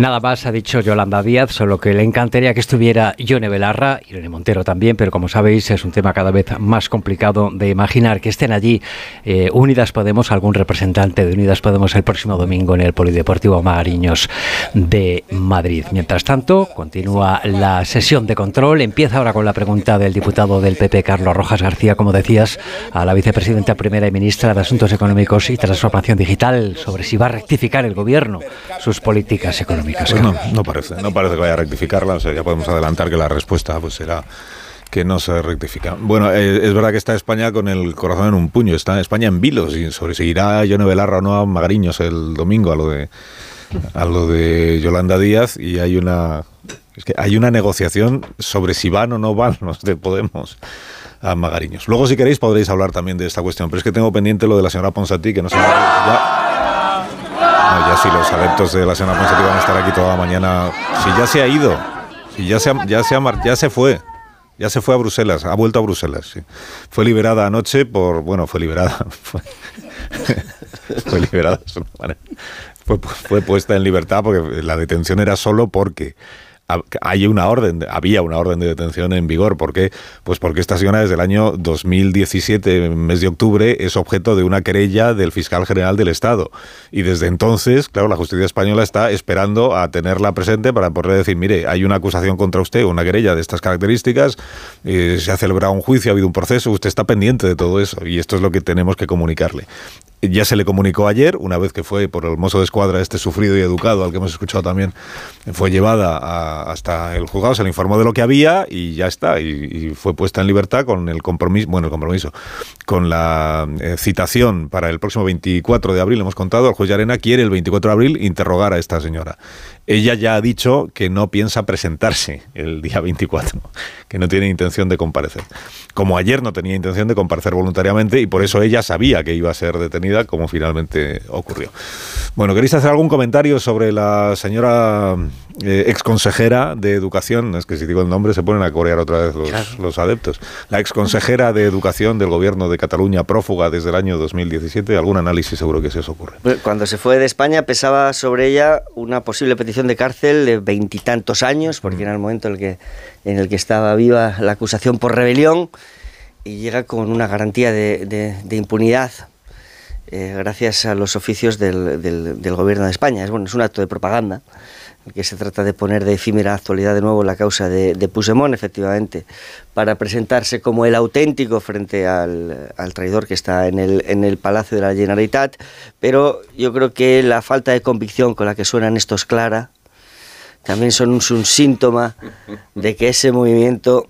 Nada más ha dicho Yolanda Díaz, solo que le encantaría que estuviera Yone Belarra, Irene Montero también, pero como sabéis es un tema cada vez más complicado de imaginar que estén allí eh, Unidas Podemos, algún representante de Unidas Podemos el próximo domingo en el Polideportivo Magariños de Madrid. Mientras tanto, continúa la sesión de control. Empieza ahora con la pregunta del diputado del PP, Carlos Rojas García, como decías, a la vicepresidenta primera y ministra de Asuntos Económicos y Transformación Digital sobre si va a rectificar el gobierno sus políticas económicas. Pues no, parece, no parece que vaya a rectificarla, o sea, ya podemos adelantar que la respuesta pues será que no se rectifica. Bueno, eh, es verdad que está España con el corazón en un puño, está España en vilos y sobre si irá Yone Belarra o no a Magariños el domingo a lo de a lo de Yolanda Díaz y hay una es que hay una negociación sobre si van o no van los de Podemos a Magariños. Luego si queréis podréis hablar también de esta cuestión, pero es que tengo pendiente lo de la señora Ponsatí que no sé ya no, ya si los adeptos de la señora Ponsatí van a estar aquí toda la mañana. Si ya se ha ido, si ya se, ya se, ya se fue, ya se fue a Bruselas, ha vuelto a Bruselas. Fue liberada anoche por, bueno, fue liberada, fue, fue liberada, fue, fue puesta en libertad porque la detención era solo porque hay una orden, de- había una orden de detención en vigor. ¿Por qué? Pues porque esta señora desde el año 2017, mes de octubre, es objeto de una querella del fiscal general del Estado. Y desde entonces, claro, la justicia española está esperando a tenerla presente para poder decir, mire, hay una acusación contra usted, una querella de estas características, eh, se ha celebrado un juicio, ha habido un proceso, usted está pendiente de todo eso. Y esto es lo que tenemos que comunicarle. Ya se le comunicó ayer, una vez que fue por el mozo de escuadra, este sufrido y educado, al que hemos escuchado también, fue llevada a- hasta el juzgado, se le informó de lo que había y ya está. Y, fue puesta en libertad con el compromiso, bueno, el compromiso, con la eh, citación para el próximo 24 de abril. Hemos contado, el juez Llarena quiere el 24 de abril interrogar a esta señora. Ella ya ha dicho que no piensa presentarse el día 24, que no tiene intención de comparecer. Como ayer no tenía intención de comparecer voluntariamente y por eso ella sabía que iba a ser detenida, como finalmente ocurrió. Bueno, ¿queréis hacer algún comentario sobre la señora eh, exconsejera de Educación? Es que si digo el nombre se ponen a corear otra vez los, los adeptos. La exconsejera de Educación del Gobierno de Cataluña, prófuga desde el año 2017. Algún análisis seguro que se os ocurre. Cuando se fue de España pesaba sobre ella una posible petición de cárcel de veintitantos años, porque era el momento en el, que, en el que estaba viva la acusación por rebelión, y llega con una garantía de, de- de impunidad eh, gracias a los oficios del, del- gobierno de España. Es, bueno, es un acto de propaganda, que se trata de poner de efímera actualidad de nuevo la causa de, de Puigdemont, efectivamente, para presentarse como el auténtico frente al, al traidor que está en el, en el Palacio de la Generalitat. Pero yo creo que la falta de convicción con la que suenan estos Clara también son un síntoma de que ese movimiento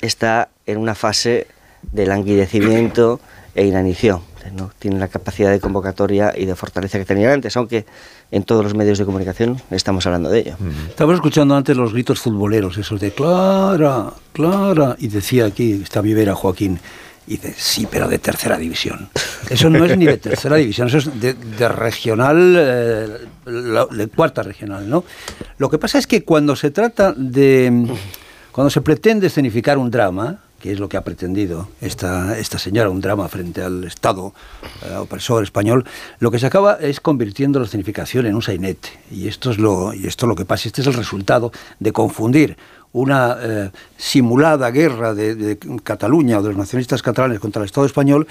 está en una fase de languidecimiento e inanición. no tiene la capacidad de convocatoria y de fortaleza que tenían antes, aunque en todos los medios de comunicación estamos hablando de ello. Estamos escuchando antes los gritos futboleros, esos de Clara, Clara, y decía aquí, está Vivera Joaquín, y dice, sí, pero de tercera división. Eso no es ni de tercera división, eso es de, de regional, eh, la- de cuarta regional, ¿no? Lo que pasa es que cuando se trata de... Cuando se pretende escenificar un drama, que es lo que ha pretendido esta, señora, un drama frente al Estado eh, opresor español, lo que se acaba es convirtiendo la escenificación en un sainete. Y esto es lo, esto es lo que pasa, este es el resultado de confundir una eh, simulada guerra de, de Cataluña o de los nacionalistas catalanes contra el Estado español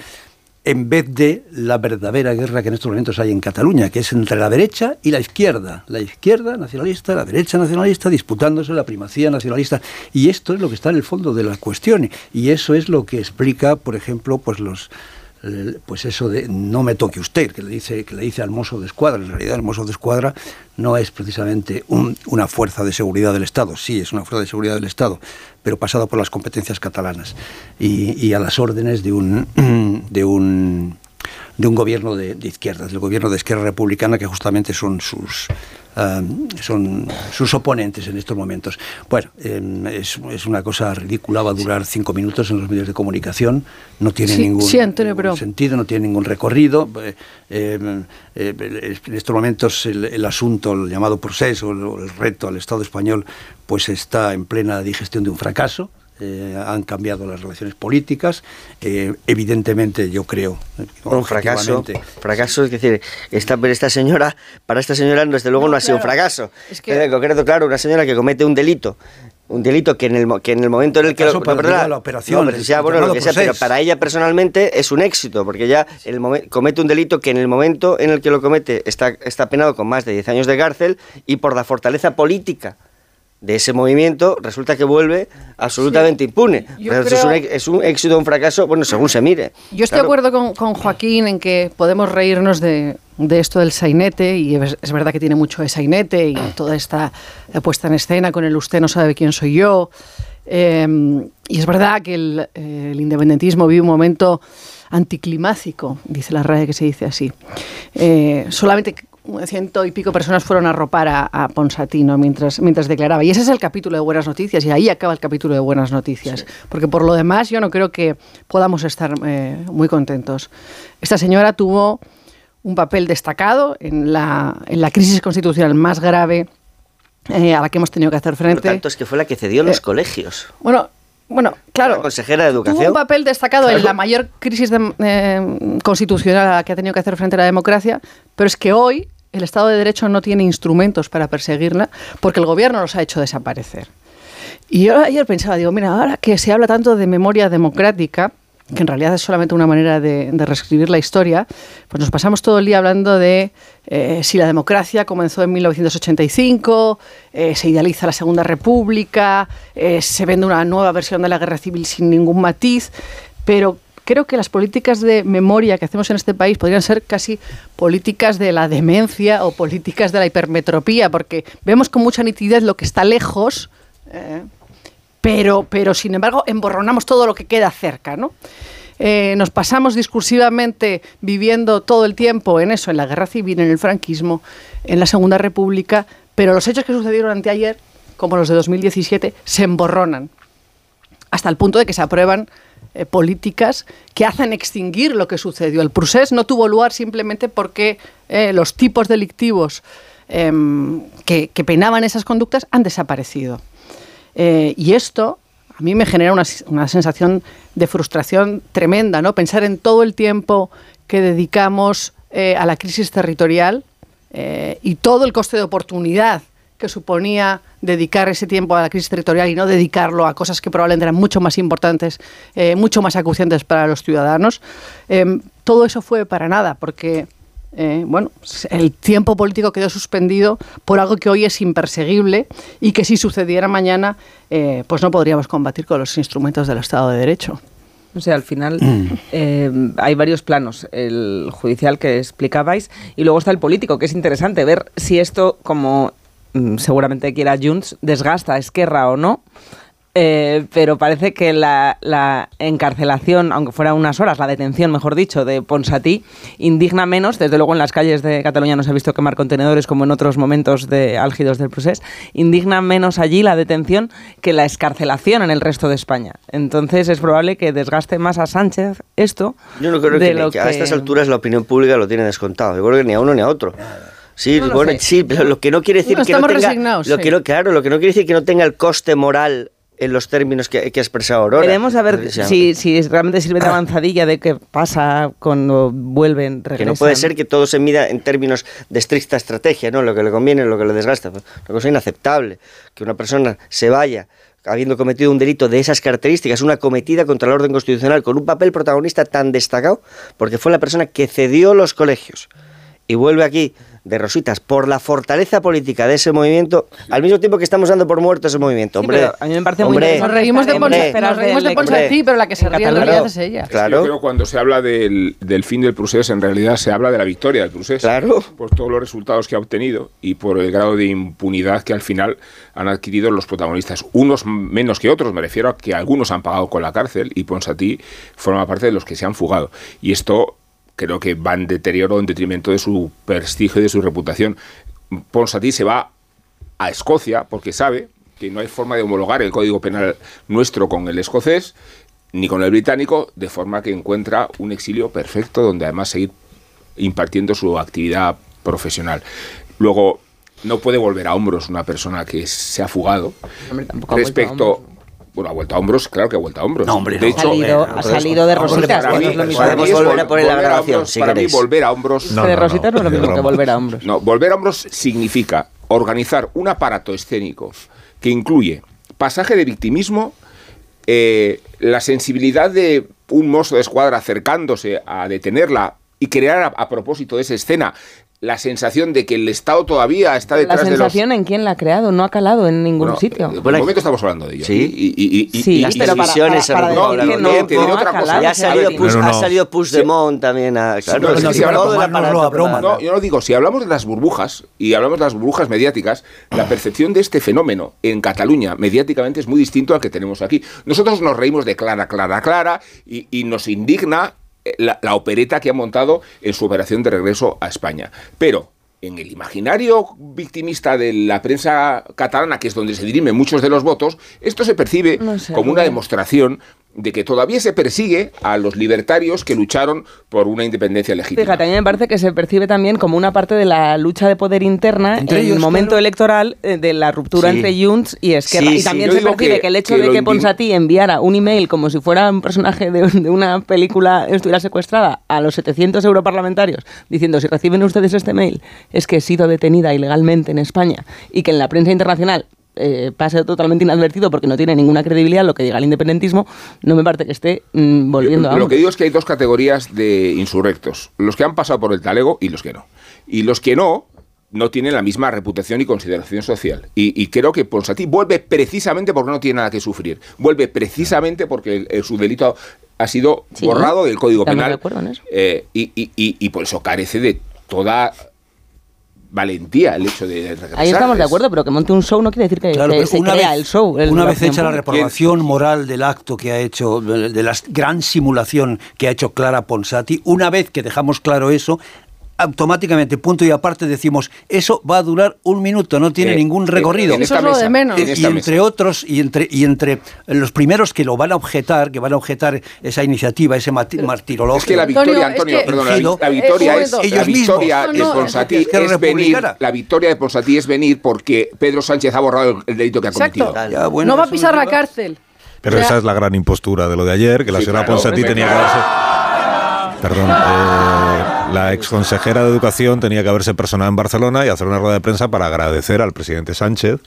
en vez de la verdadera guerra que en estos momentos hay en Cataluña, que es entre la derecha y la izquierda. La izquierda nacionalista, la derecha nacionalista, disputándose la primacía nacionalista. Y esto es lo que está en el fondo de la cuestión. Y eso es lo que explica, por ejemplo, pues los pues eso de no me toque usted, que le dice, que le dice al mozo de escuadra. En realidad el mozo de escuadra no es precisamente un- una fuerza de seguridad del Estado, sí es una fuerza de seguridad del Estado, pero pasada por las competencias catalanas y, y a las órdenes de un de un de un gobierno de, de izquierdas, del gobierno de izquierda republicana, que justamente son sus ah, son sus oponentes en estos momentos. Bueno, em, es, es una cosa ridícula, va a durar cinco minutos en los medios de comunicación, no tiene Sí, ningún, sí, Antonio, ningún pero- sentido, no tiene ningún recorrido. Eh, eh, eh, en estos momentos el, el asunto, el llamado proceso, el, el reto al Estado español, pues está en plena digestión de un fracaso. Eh, han cambiado las relaciones políticas. Eh, evidentemente, yo creo. un fracaso, fracaso, es decir, esta, pero esta señora, para esta señora desde luego no, ha sido un fracaso. Es que- En concreto, claro, una señora que comete un delito, un delito que en el, mo- que en el momento en el que caso lo, para no, perdona, la operación, no, ya, bueno, lo que sea, pero para ella personalmente es un éxito, porque ya el momen- comete un delito que en el momento en el que lo comete está, está penado con más de 10 años de cárcel y por la fortaleza política de ese movimiento resulta que vuelve absolutamente impune. Yo Pero eso es, creo- un, es un éxito o un fracaso, bueno, según se mire. Yo estoy Claro. de acuerdo con, con Joaquín en que podemos reírnos de, de esto del sainete, y es, es verdad que tiene mucho de sainete y toda esta eh, puesta en escena con el usted no sabe quién soy yo. Eh, y es verdad que el, el independentismo vive un momento anticlimático, dice la RAE que se dice así. Eh, solamente ciento y pico personas fueron a arropar a, a Ponsatino mientras, mientras declaraba. Y ese es el capítulo de buenas noticias, y ahí acaba el capítulo de buenas noticias. Porque por lo demás yo no creo que podamos estar eh, muy contentos. Esta señora tuvo un papel destacado en la, en la crisis constitucional más grave eh, a la que hemos tenido que hacer Por frente. tanto, es que fue la que cedió los Eh, colegios. Bueno, bueno, claro. La consejera de Tuvo Educación. un papel destacado en la mayor crisis de- eh, constitucional a la que ha tenido que hacer frente la democracia, pero es que hoy el Estado de Derecho no tiene instrumentos para perseguirla porque el gobierno los ha hecho desaparecer. Y yo ayer pensaba, digo, mira, ahora que se habla tanto de memoria democrática, que en realidad es solamente una manera de, de reescribir la historia, pues nos pasamos todo el día hablando de eh, si la democracia comenzó en 1985, eh, se idealiza la Segunda República, eh, se vende una nueva versión de la guerra civil sin ningún matiz, pero creo que las políticas de memoria que hacemos en este país podrían ser casi políticas de la demencia o políticas de la hipermetropía, porque vemos con mucha nitidez lo que está lejos. eh, pero, pero sin embargo emborronamos todo lo que queda cerca, ¿no? Eh, nos pasamos discursivamente viviendo todo el tiempo en eso, en la guerra civil, en el franquismo, en la Segunda República, pero los hechos que sucedieron anteayer, como los de 2017, se emborronan hasta el punto de que se aprueban eh, políticas que hacen extinguir lo que sucedió. El procés no tuvo lugar simplemente porque eh, los tipos delictivos em, que, que penaban esas conductas han desaparecido. Eh, y esto a mí me genera una, una sensación de frustración tremenda, ¿no? Pensar en todo el tiempo que dedicamos a la crisis territorial y todo el coste de oportunidad que suponía dedicar ese tiempo a la crisis territorial y no dedicarlo a cosas que probablemente eran mucho más importantes, eh, mucho más acuciantes para los ciudadanos. Eh, todo eso fue para nada, porque eh, bueno, el tiempo político quedó suspendido por algo que hoy es imperseguible y que si sucediera mañana, eh, pues no podríamos combatir con los instrumentos del Estado de Derecho. O sea, al final eh, hay varios planos. El judicial que explicabais y luego está el político, que es interesante ver si esto, como mm, seguramente quiera Junts, desgasta a Esquerra o no. Eh, pero parece que la, la encarcelación, aunque fuera unas horas, la detención, mejor dicho, de Ponsatí, indigna menos. Desde luego en las calles de Cataluña no se ha visto quemar contenedores como en otros momentos de álgidos del proceso. Indigna menos allí la detención que la escarcelación en el resto de España. Entonces es probable que desgaste más a Sánchez esto. Yo no creo de que, lo que a estas alturas la opinión pública lo tiene descontado. Yo creo que ni a uno ni a otro. Sí, No bueno, sé. sí, pero lo que no quiere decir No, que no tenga, lo sí. que no- claro, lo que no quiere decir que no tenga el coste moral en los términos que, que ha expresado Aurora. Veremos a ver si, si realmente sirve de avanzadilla de qué pasa cuando vuelven, regresan. Que no puede ser que todo se mida en términos de estricta estrategia, ¿no? Lo que le conviene, lo que le desgasta. Una cosa inaceptable. Que una persona se vaya habiendo cometido un delito de esas características, una cometida contra el orden constitucional, con un papel protagonista tan destacado, porque fue la persona que cedió los colegios y vuelve aquí de rositas por la fortaleza política de ese movimiento, al mismo tiempo que estamos dando por muerto ese movimiento. Sí, Hombre, a mí me parece muy hombre, interesante Nos reímos de hombre, Ponsatí, nos reímos de Hombre, Ponsatí, pero la que se ríe en Cataluña. realidad es ella. Claro. Yo creo que cuando se habla del, del fin del procés, en realidad se habla de la victoria del procés. Claro. Por todos los resultados que ha obtenido y por el grado de impunidad que al final han adquirido los protagonistas. Unos menos que otros, me refiero a que algunos han pagado con la cárcel y Ponsatí forma parte de los que se han fugado. Y esto creo que va en deterioro, en detrimento de su prestigio y de su reputación. Ponsatí se va a Escocia porque sabe que no hay forma de homologar el código penal nuestro con el escocés ni con el británico, de forma que encuentra un exilio perfecto donde además seguir impartiendo su actividad profesional. Luego, no puede volver a hombros una persona que se ha fugado Hombre, respecto... Bueno, ha vuelto a hombros, claro que ha vuelto a hombros. No, hombre, de no. Ha salido, ha salido de rositas, para mí, no es lo mismo. Podemos volver a poner la grabación, hombros, si para mí volver a hombros... No, de no, no, rositas no es lo mismo que volver a hombros. No, volver a hombros significa organizar un aparato escénico que incluye pasaje de victimismo, eh, la sensibilidad de un mozo de escuadra acercándose a detenerla y crear a, a propósito de esa escena la sensación de que el Estado todavía está La detrás de los... sensación en quién la ha creado, no ha calado en ningún Bueno, sitio. De momento estamos hablando de ello. Sí. Y, y- y- y- Sí, y- Las para- televisiones para- para largo no- tiempo. te diré no otra cosa. Ya ha salido. Puig- No, no, ha no. salido Puigdemont también a... Claro, no, si ahora todo el tomárnoslo aparato a broma. No, yo no digo, si hablamos de las burbujas y hablamos de las burbujas mediáticas, la percepción de este fenómeno en Cataluña mediáticamente es muy distinto al que tenemos aquí. Nosotros nos reímos de Clara, Clara, Clara y, y nos indigna la, la opereta que ha montado en su operación de regreso a España. Pero en el imaginario victimista de la prensa catalana, que es donde se dirimen muchos de los votos, esto se percibe No sé, como una demostración de que todavía se persigue a los libertarios que lucharon por una independencia legítima. Fíjate, a mí me parece que se percibe también como una parte de la lucha de poder interna Entre en el momento claro. electoral eh, de la ruptura Sí. entre Junts y Esquerra. Sí, y también se percibe que, que- el hecho que de que Ponsatí enviara un email como si fuera un personaje de, de una película estuviera secuestrada a los 700 europarlamentarios diciendo si reciben ustedes este mail es que he sido detenida ilegalmente en España y que en la prensa internacional eh, pase totalmente inadvertido porque no tiene ninguna credibilidad lo que diga el independentismo, no me parece que esté mm, volviendo a Lo que digo es que hay dos categorías de insurrectos, los que han pasado por el talego y los que no. Y los que no, no tienen la misma reputación y consideración social. Y, y creo que Ponsatí vuelve precisamente porque no tiene nada que sufrir. Vuelve precisamente porque el- el- su delito ha sido Sí, borrado del Código estamos de Penal. acuerdo en eso. eh, y, y- y- y por eso carece de toda valentía el hecho de regresar. Ahí estamos de acuerdo, pero que monte un show no quiere decir que, Claro, se una crea vez- el show. el- una vez hecha la reprobación moral del acto que ha hecho, de de la gran simulación que ha hecho Clara Ponsati, una vez que dejamos claro eso, automáticamente, punto y aparte, decimos, eso va a durar un minuto, no tiene Eh, ningún recorrido. en Eso esta es lo de mesa, menos. en y entre mesa. otros, y entre, y entre los primeros que lo van a objetar, que van a objetar esa iniciativa, ese martirologio. Es que la Antonio, victoria, es Antonio, que- perdona, la, victoria Eh, es, la Ellos mismos. No, no, es que es es venir, la victoria de Ponsatí es venir porque Pedro Sánchez ha borrado el, el delito que ha Exacto. cometido. Ya, bueno, no va a pisar la cárcel. Pero O sea, esa es la gran impostura de lo de ayer, que la Sí, señora claro. Ponsatí tenía que haberse... Perdón, eh, la exconsejera de Educación tenía que haberse personado en Barcelona y hacer una rueda de prensa para agradecer al presidente Sánchez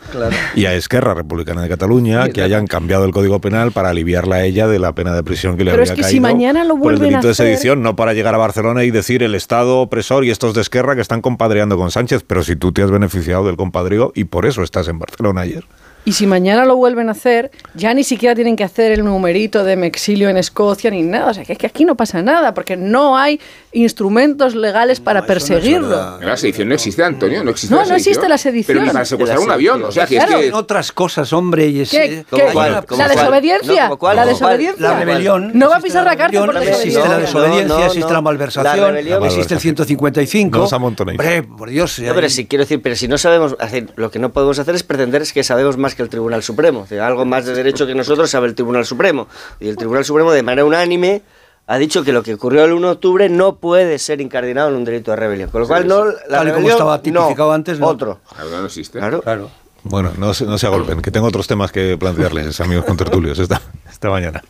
y a Esquerra Republicana de Cataluña que hayan cambiado el Código Penal para aliviarla a ella de la pena de prisión que le Pero había es que caído si mañana lo por el vuelven a delito de hacer- sedición, no para llegar a Barcelona y decir el Estado opresor y estos de Esquerra que están compadreando con Sánchez, pero si tú te has beneficiado del compadreo y por eso estás en Barcelona ayer. Y si mañana lo vuelven a hacer, ya ni siquiera tienen que hacer el numerito de me exilio en Escocia ni nada. O sea, que es que aquí no pasa nada, porque no hay instrumentos legales para perseguirlo. La sedición no existe, Antonio, no existe No, la no existe la sedición. Pero ni para secuestrar un avión, o sea, que es Claro. que... En otras cosas, hombre, y es, ¿Qué? ¿Qué? hay una- ¿La desobediencia? ¿La desobediencia? La rebelión. No va a pisar la cárcel por rebelión, Existe desobediencia. la desobediencia, No, no, existe no. la malversación, existe el 155. No. Hombre, por Dios. No, pero si quiero decir, pero si no sabemos, hacer, lo que no podemos hacer es pretender es que sabemos más que el Tribunal Supremo. O sea, algo más de derecho que nosotros sabe el Tribunal Supremo. Y el Tribunal Supremo, de manera unánime, ha dicho que lo que ocurrió el 1 de octubre no puede ser incardinado en un delito de rebelión. Con lo cual, no, la Tal y como rebelión, estaba tipificado no, antes, no. Otro. Claro, no existe. Claro. Claro. Bueno, no se, no se agolpen, que tengo otros temas que plantearles, amigos contertulios, esta, esta mañana.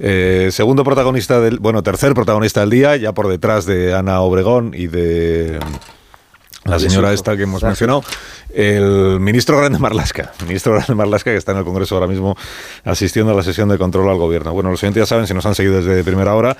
Eh, segundo protagonista del, bueno, tercer protagonista del día, ya por detrás de Ana Obregón y de la señora esta que hemos mencionado, el ministro Grande Marlasca, ministro Grande Marlasca que está en el Congreso ahora mismo asistiendo a la sesión de control al gobierno. Bueno, los oyentes ya saben, si nos han seguido desde primera hora,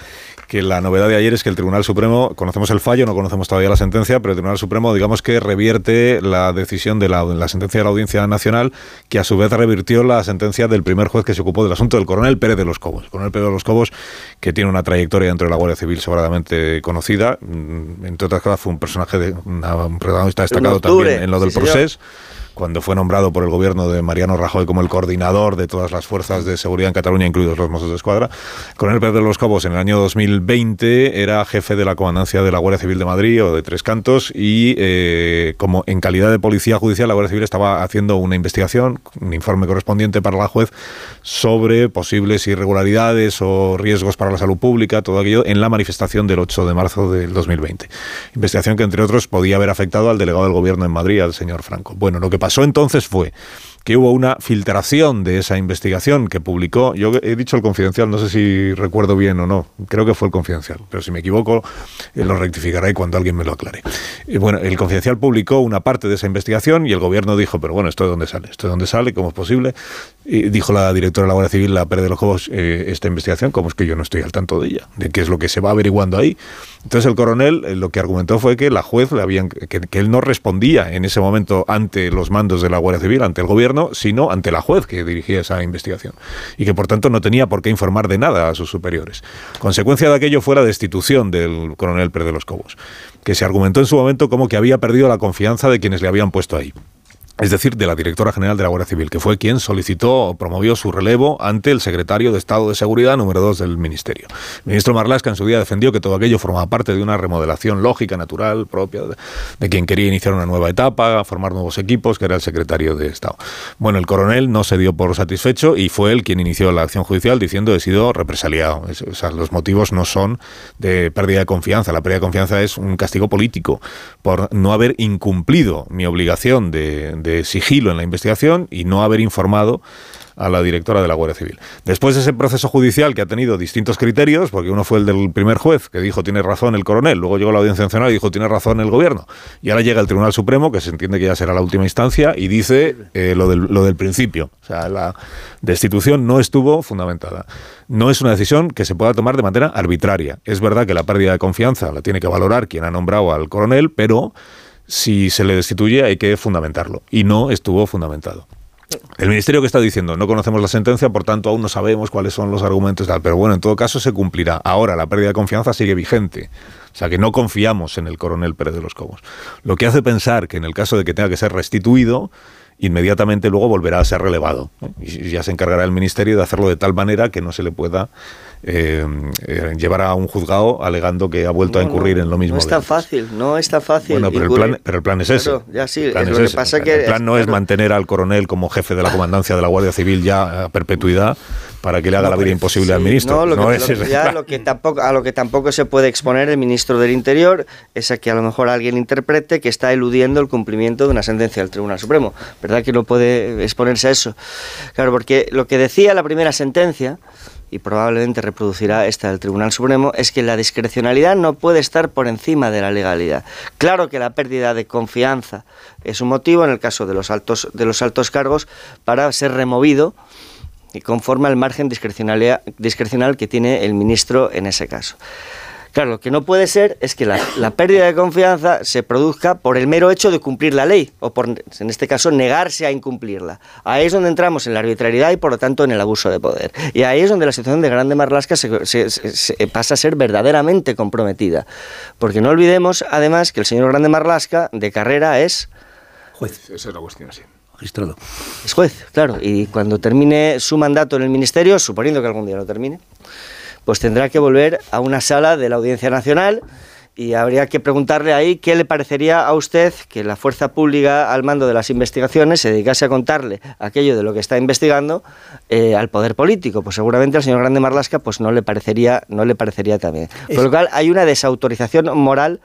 que la novedad de ayer es que el Tribunal Supremo, conocemos el fallo, no conocemos todavía la sentencia, pero el Tribunal Supremo, digamos que revierte la decisión de la, la sentencia de la Audiencia Nacional, que a su vez revirtió la sentencia del primer juez que se ocupó del asunto, del coronel Pérez de los Cobos. El coronel Pérez de los Cobos, que tiene una trayectoria dentro de la Guardia Civil sobradamente conocida, mm, entre otras cosas fue un personaje, de, una- un protagonista destacado octubre, también en lo del sí, señor. Cuando fue nombrado por el gobierno de Mariano Rajoy como el coordinador de todas las fuerzas de seguridad en Cataluña, incluidos los Mossos de Escuadra. Coronel Pérez de los Cobos en el año 2020 era jefe de la comandancia de la Guardia Civil de Madrid o de Tres Cantos y eh, como en calidad de policía judicial la Guardia Civil estaba haciendo una investigación, un informe correspondiente para la juez sobre posibles irregularidades o riesgos para la salud pública, todo aquello en la manifestación del 8 de marzo del 2020. Investigación que entre otros podía haber afectado al delegado del gobierno en Madrid, al señor Franco. Bueno, lo que pasó entonces fue que hubo una filtración de esa investigación que publicó, yo he dicho el confidencial, no sé si recuerdo bien o no, creo que fue el confidencial, pero si me equivoco eh, lo rectificaré cuando alguien me lo aclare. Y bueno, el confidencial publicó una parte de esa investigación y el gobierno dijo, pero bueno, ¿esto de dónde sale? ¿Esto de dónde sale? ¿Cómo es posible? Dijo la directora de la Guardia Civil, la Pérez de los Juegos, eh, esta investigación, ¿cómo es que yo no estoy al tanto de ella? ¿De qué es lo que se va averiguando ahí? Entonces el coronel eh, lo que argumentó fue que la juez le habían, que él no respondía en ese momento ante los mandos de la Guardia Civil, ante el gobierno, sino ante la juez que dirigía esa investigación. Y que por tanto no tenía por qué informar de nada a sus superiores. Consecuencia de aquello fue la destitución del coronel Pérez de los Cobos, que se argumentó en su momento como que había perdido la confianza de quienes le habían puesto ahí es decir, de la directora general de la Guardia Civil, que fue quien solicitó o promovió su relevo ante el secretario de Estado de Seguridad número 2 del Ministerio. El ministro Marlasca en su día defendió que todo aquello formaba parte de una remodelación lógica, natural, propia de, quien quería iniciar una nueva etapa, formar nuevos equipos, que era el secretario de Estado. Bueno, el coronel no se dio por satisfecho y fue él quien inició la acción judicial diciendo he sido represaliado. Es- o sea, los motivos no son de pérdida de confianza. La pérdida de confianza es un castigo político por no haber incumplido mi obligación de sigilo en la investigación y no haber informado a la directora de la Guardia Civil. Después de ese proceso judicial que ha tenido distintos criterios, porque uno fue el del primer juez, que dijo tiene razón el coronel, luego llegó la Audiencia Nacional y dijo tiene razón el gobierno, y ahora llega el Tribunal Supremo, que se entiende que ya será la última instancia, y dice eh, lo, del, lo del principio. O sea, la destitución no estuvo fundamentada. No es una decisión que se pueda tomar de manera arbitraria. Es verdad que la pérdida de confianza la tiene que valorar quien ha nombrado al coronel, pero si se le destituye hay que fundamentarlo. Y no estuvo fundamentado. El ministerio que está diciendo, no conocemos la sentencia, por tanto aún no sabemos cuáles son los argumentos, tal, pero bueno, en todo caso se cumplirá. Ahora la pérdida de confianza sigue vigente. O sea que no confiamos en el coronel Pérez de los Cobos. Lo que hace pensar que en el caso de que tenga que ser restituido, inmediatamente luego volverá a ser relevado. Y ya se encargará el ministerio de hacerlo de tal manera que no se le pueda eh, eh, llevar a un juzgado alegando que ha vuelto a No, no, incurrir en lo mismo. No es tan fácil, no es tan fácil. Bueno, pero el, plan, pero el plan es ese. Claro, ya sí, El plan es es lo que ese. pasa El que plan no es mantener al coronel como jefe de la comandancia de la Guardia Civil ya a perpetuidad para que le haga la vida imposible al ministro. No, lo que, es lo- ya lo que tampoco, a lo que tampoco se puede exponer el ministro del Interior es a que a lo mejor alguien interprete que está eludiendo el cumplimiento de una sentencia del Tribunal Supremo. ¿Verdad que no puede exponerse a eso? Claro, porque lo que decía la primera sentencia, y probablemente reproducirá esta del Tribunal Supremo, es que la discrecionalidad no puede estar por encima de la legalidad. Claro que la pérdida de confianza es un motivo en el caso de los altos, de los altos cargos para ser removido y conforme al margen discrecional que tiene el ministro en ese caso. Claro, lo que no puede ser es que la, la pérdida de confianza se produzca por el mero hecho de cumplir la ley, o por, en este caso, negarse a incumplirla. Ahí es donde entramos en la arbitrariedad y, por lo tanto, en el abuso de poder. Y ahí es donde la situación de Grande Marlasca se, se- se- se pasa a ser verdaderamente comprometida. Porque no olvidemos, además, que el señor Grande Marlasca, de carrera, es Juez. Esa es la cuestión, sí. Magistrado. es juez, claro, y cuando termine su mandato en el ministerio, suponiendo que algún día lo termine, pues tendrá que volver a una sala de la Audiencia Nacional y habría que preguntarle ahí qué le parecería a usted que la fuerza pública al mando de las investigaciones se dedicase a contarle aquello de lo que está investigando eh, al poder político. Pues seguramente al señor Grande Marlasca pues no le parecería, no le parecería también. Por lo cual hay una desautorización moral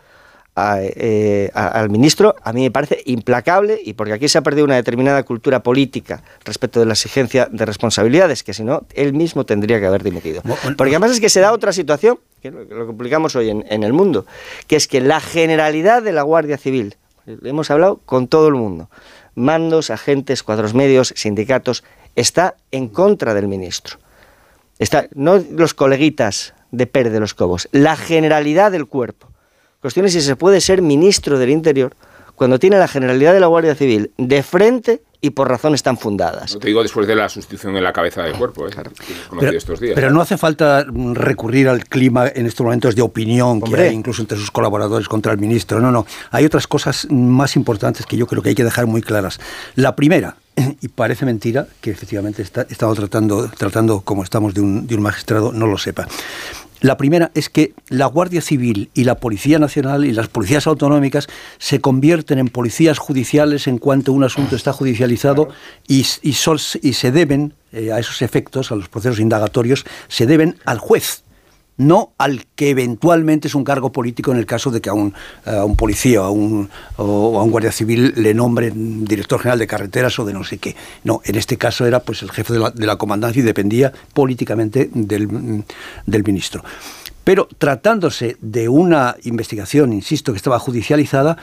a- eh, a- al ministro, a mí me parece implacable y porque aquí se ha perdido una determinada cultura política respecto de la exigencia de responsabilidades, que si no, él mismo tendría que haber dimitido. Porque además es que se da otra situación, que lo publicamos hoy en, en el mundo, que es que la generalidad de la Guardia Civil, hemos hablado con todo el mundo, mandos, agentes, cuadros medios, sindicatos, está en contra del ministro. Está, no los coleguitas de Pérez de los Cobos, la generalidad del cuerpo. Cuestión es si se puede ser ministro del Interior cuando tiene la generalidad de la Guardia Civil de frente y por razones tan fundadas. No te digo después de la sustitución en la cabeza del cuerpo, ¿eh? conocido Pero, estos días. pero no hace falta recurrir al clima en estos momentos de opinión Hombre. que hay incluso entre sus colaboradores contra el ministro. No, no. Hay otras cosas más importantes que yo creo que hay que dejar muy claras. La primera, y parece mentira que efectivamente está, estamos tratando, tratando como estamos de un, de un magistrado, no lo sepa. La primera es que la Guardia Civil y la Policía Nacional y las policías autonómicas se convierten en policías judiciales en cuanto un asunto está judicializado y, y sol- y se deben eh, a esos efectos, a los procesos indagatorios, se deben al juez no al que eventualmente es un cargo político en el caso de que a un, a un policía a un, o a un guardia civil le nombren director general de carreteras o de no sé qué. No, en este caso era pues el jefe de la, de la comandancia y dependía políticamente del, del ministro. Pero tratándose de una investigación, insisto, que estaba judicializada,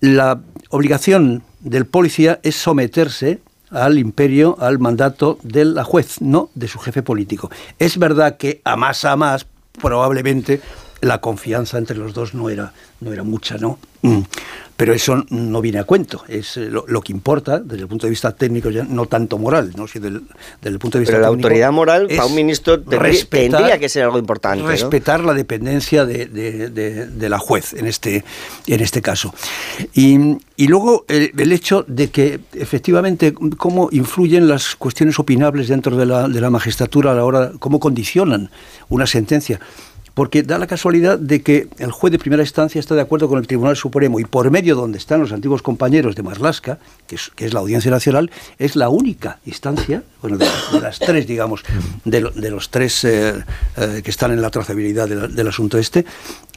la obligación del policía es someterse al imperio, al mandato de la juez, no de su jefe político. Es verdad que a más a más, probablemente la confianza entre los dos no era, no era mucha, ¿no? Pero eso no viene a cuento. Es eh, lo, lo que importa desde el punto de vista técnico, ya no tanto moral, ¿no? Si del, desde el punto de vista Pero la autoridad moral para un ministro tendría, respetar- tendría que ser algo importante. ¿no? respetar la dependencia de, de- de- de la juez en este, en este caso. Y, y luego el, el hecho de que efectivamente cómo influyen las cuestiones opinables dentro de la, de la magistratura a la hora, cómo condicionan una sentencia. Porque da la casualidad de que el juez de primera instancia está de acuerdo con el Tribunal Supremo y por medio donde están los antiguos compañeros de Marlasca, que es, que es la Audiencia Nacional, es la única instancia, bueno, de, las tres, digamos, de, de los tres eh, eh, que están en la trazabilidad del asunto este,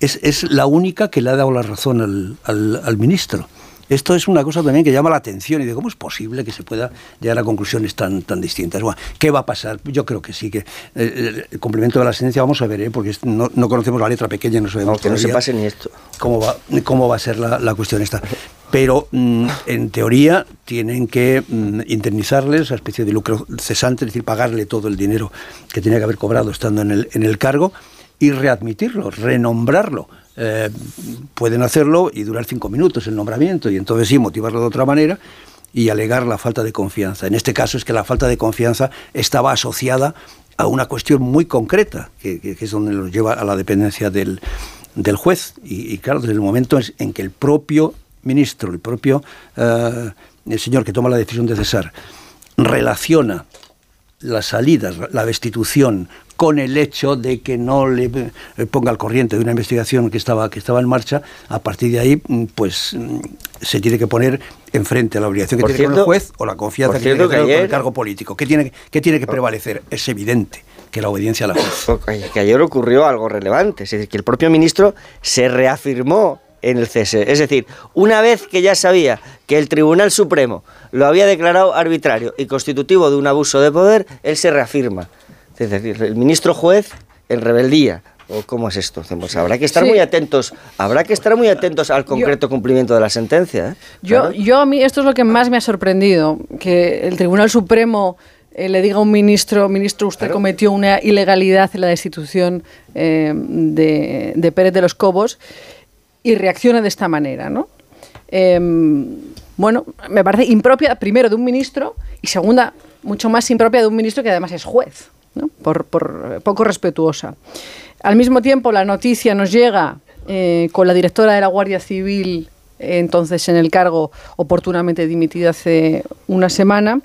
es, es la única que le ha dado la razón al, al- al ministro. Esto es una cosa también que llama la atención y de cómo es posible que se pueda llegar a conclusiones tan, tan distintas. Bueno, ¿Qué va a pasar? Yo creo que sí, que eh, el complemento de la sentencia vamos a ver, ¿eh? porque no, no conocemos la letra pequeña, no sabemos que no se pase ni esto. Cómo va, cómo va a ser la, la cuestión esta. Pero mm, en teoría tienen que mm, indemnizarles, esa especie de lucro cesante, es decir, pagarle todo el dinero que tenía que haber cobrado estando en el, en el cargo y readmitirlo, renombrarlo. Eh, pueden hacerlo y durar cinco minutos el nombramiento y entonces sí motivarlo de otra manera y alegar la falta de confianza. En este caso es que la falta de confianza estaba asociada a una cuestión muy concreta, que, es donde nos lleva a la dependencia del, del juez. Y, claro, desde el momento en- que el propio ministro, el propio eh, señor que toma la decisión de cesar, relaciona las salidas, la destitución, con el hecho de que no le eh, ponga al corriente de una investigación que estaba, que estaba en marcha, a partir de ahí, mm, pues mm, se tiene que poner enfrente a la obligación que Por tiene con el juez o la confianza que tiene que con el cargo político. ¿Qué tiene, qué tiene que prevalecer? Es evidente que la obediencia a la juez. Que ayer ocurrió algo relevante, es decir, que el propio ministro se reafirmó en el cese. Es decir, una vez que ya sabía que el Tribunal Supremo lo había declarado arbitrario y constitutivo de un abuso de poder, él se reafirma. Es decir, el ministro juez en rebeldía. ¿O cómo es esto? Pues habrá que estar Sí. muy atentos, habrá que estar muy atentos al concreto cumplimiento de la sentencia. ¿eh? Yo, Claro. yo a mí esto es lo que más me ha sorprendido, que el Tribunal Supremo eh, le diga a un ministro, ministro, usted cometió una ilegalidad en la destitución eh, de, de Pérez de los Cobos y reaccione de esta manera, ¿no? Em, bueno, me parece impropia, primero, de un ministro y segunda, mucho más impropia de un ministro que además es juez, ¿no? por, eh, poco respetuosa. Al mismo tiempo, la noticia nos llega eh, con la directora de la Guardia Civil, eh, entonces en el cargo, oportunamente dimitida hace una semana,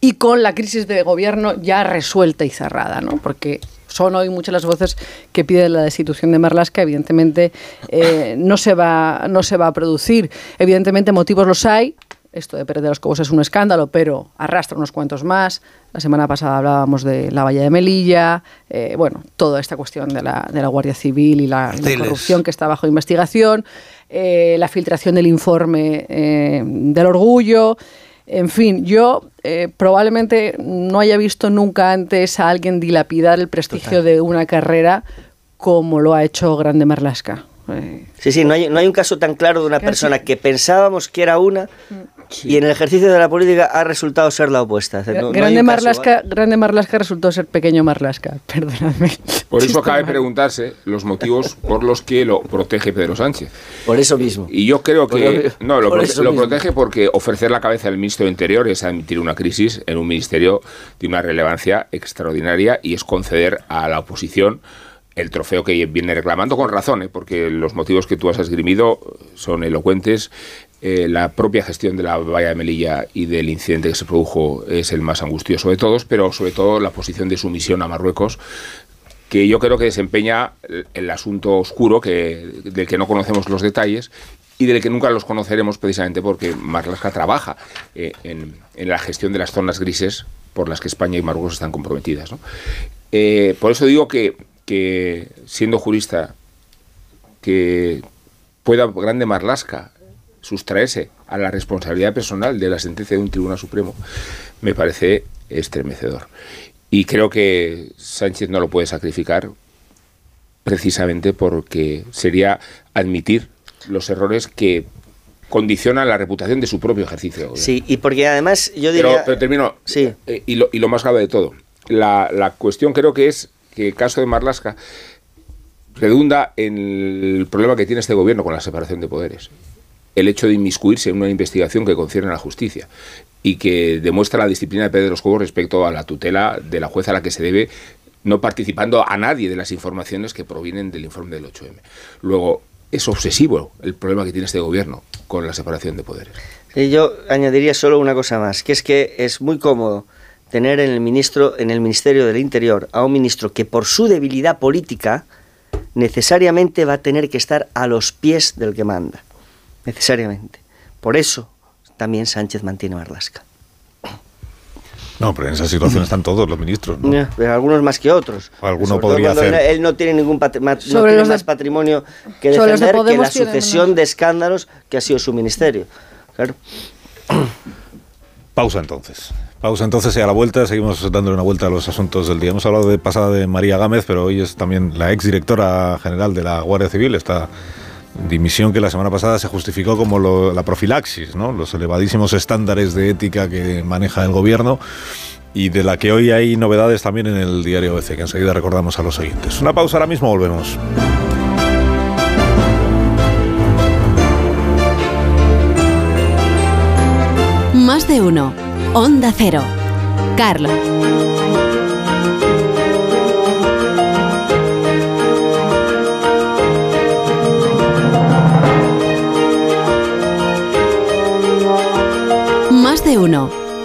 y con la crisis de gobierno ya resuelta y cerrada, ¿no? porque son hoy muchas las voces que piden la destitución de Marlasca, evidentemente eh, no, se va, no se va a producir. Evidentemente motivos los hay, esto de de los Cobos es un escándalo, pero arrastra unos cuantos más. La semana pasada hablábamos de la valla de Melilla, eh, bueno, toda esta cuestión de la, de la Guardia Civil y la, corrupción que está bajo investigación, eh, la filtración del informe del orgullo. En fin, yo eh, probablemente no haya visto nunca antes a alguien dilapidar el prestigio de una carrera como lo ha hecho Grande Marlasca. Sí, sí, no hay, no hay un caso tan claro de una Casi. persona que pensábamos que era una y en el ejercicio de la política ha resultado ser la opuesta. No- no Grande, un caso, Marlasca, Grande Marlasca resultó ser pequeño Marlasca, perdóname. Por eso Chiste cabe preguntarse los motivos por los que lo protege Pedro Sánchez. Por eso mismo. Y yo creo que lo- no lo, por prote- eso lo protege porque ofrecer la cabeza del ministro de Interior es admitir una crisis en un ministerio de una relevancia extraordinaria y es conceder a la oposición el trofeo que viene reclamando con razón, ¿eh? porque los motivos que tú has esgrimido son elocuentes. Eh, la propia gestión de la valla de Melilla y del incidente que se produjo es el más angustioso de todos, pero sobre todo la posición de sumisión a Marruecos que yo creo que desempeña el- asunto oscuro que, del que no conocemos los detalles y del que nunca los conoceremos precisamente porque Marlaska trabaja eh, en, en la gestión de las zonas grises por las que España y Marruecos están comprometidas. Eh, por eso digo que, que siendo jurista que pueda Grande Marlasca sustraerse a la responsabilidad personal de la sentencia de un Tribunal Supremo me parece estremecedor. Y creo que Sánchez no lo puede sacrificar precisamente porque sería admitir los errores que condicionan la reputación de su propio ejercicio. Sí, y porque además yo Pero, diría... pero termino. Sí. Eh, y, lo, y lo más grave de todo. La, la cuestión creo que es que el caso de Marlasca redunda en el problema que tiene este gobierno con la separación de poderes. El hecho de inmiscuirse en una investigación que concierne a la justicia y que demuestra la disciplina de Pedro de los respecto a la tutela de la jueza a la que se debe, no participando a nadie de las informaciones que provienen del informe del 8M. Luego, es obsesivo el problema que tiene este gobierno con la separación de poderes. Y yo añadiría solo una cosa más, que es que es muy cómodo tener en el ministro, en el Ministerio del Interior, a un ministro que por su debilidad política necesariamente va a tener que estar a los pies del que manda. Necesariamente. Por eso también Sánchez mantiene a Marlasca. No, pero en esa situación están todos los ministros. ¿no? Pero algunos más que otros. Alguno podría hacer- Él no tiene ningún patri- ma- no Sobre tiene los de- más patrimonio que sobre los de defender que la sucesión de escándalos que ha sido su ministerio. Claro. Pausa entonces. Pausa entonces y a la vuelta seguimos dándole una vuelta a los asuntos del día. Hemos hablado de pasada de María Gámez, pero hoy es también la exdirectora general de la Guardia Civil, esta dimisión que la semana pasada se justificó como la profilaxis, los elevadísimos estándares de ética que maneja el gobierno y de la que hoy hay novedades también en el diario ABC, que enseguida recordamos a los oyentes. Una pausa ahora mismo, volvemos. Más de uno. Onda Cero. Carlos.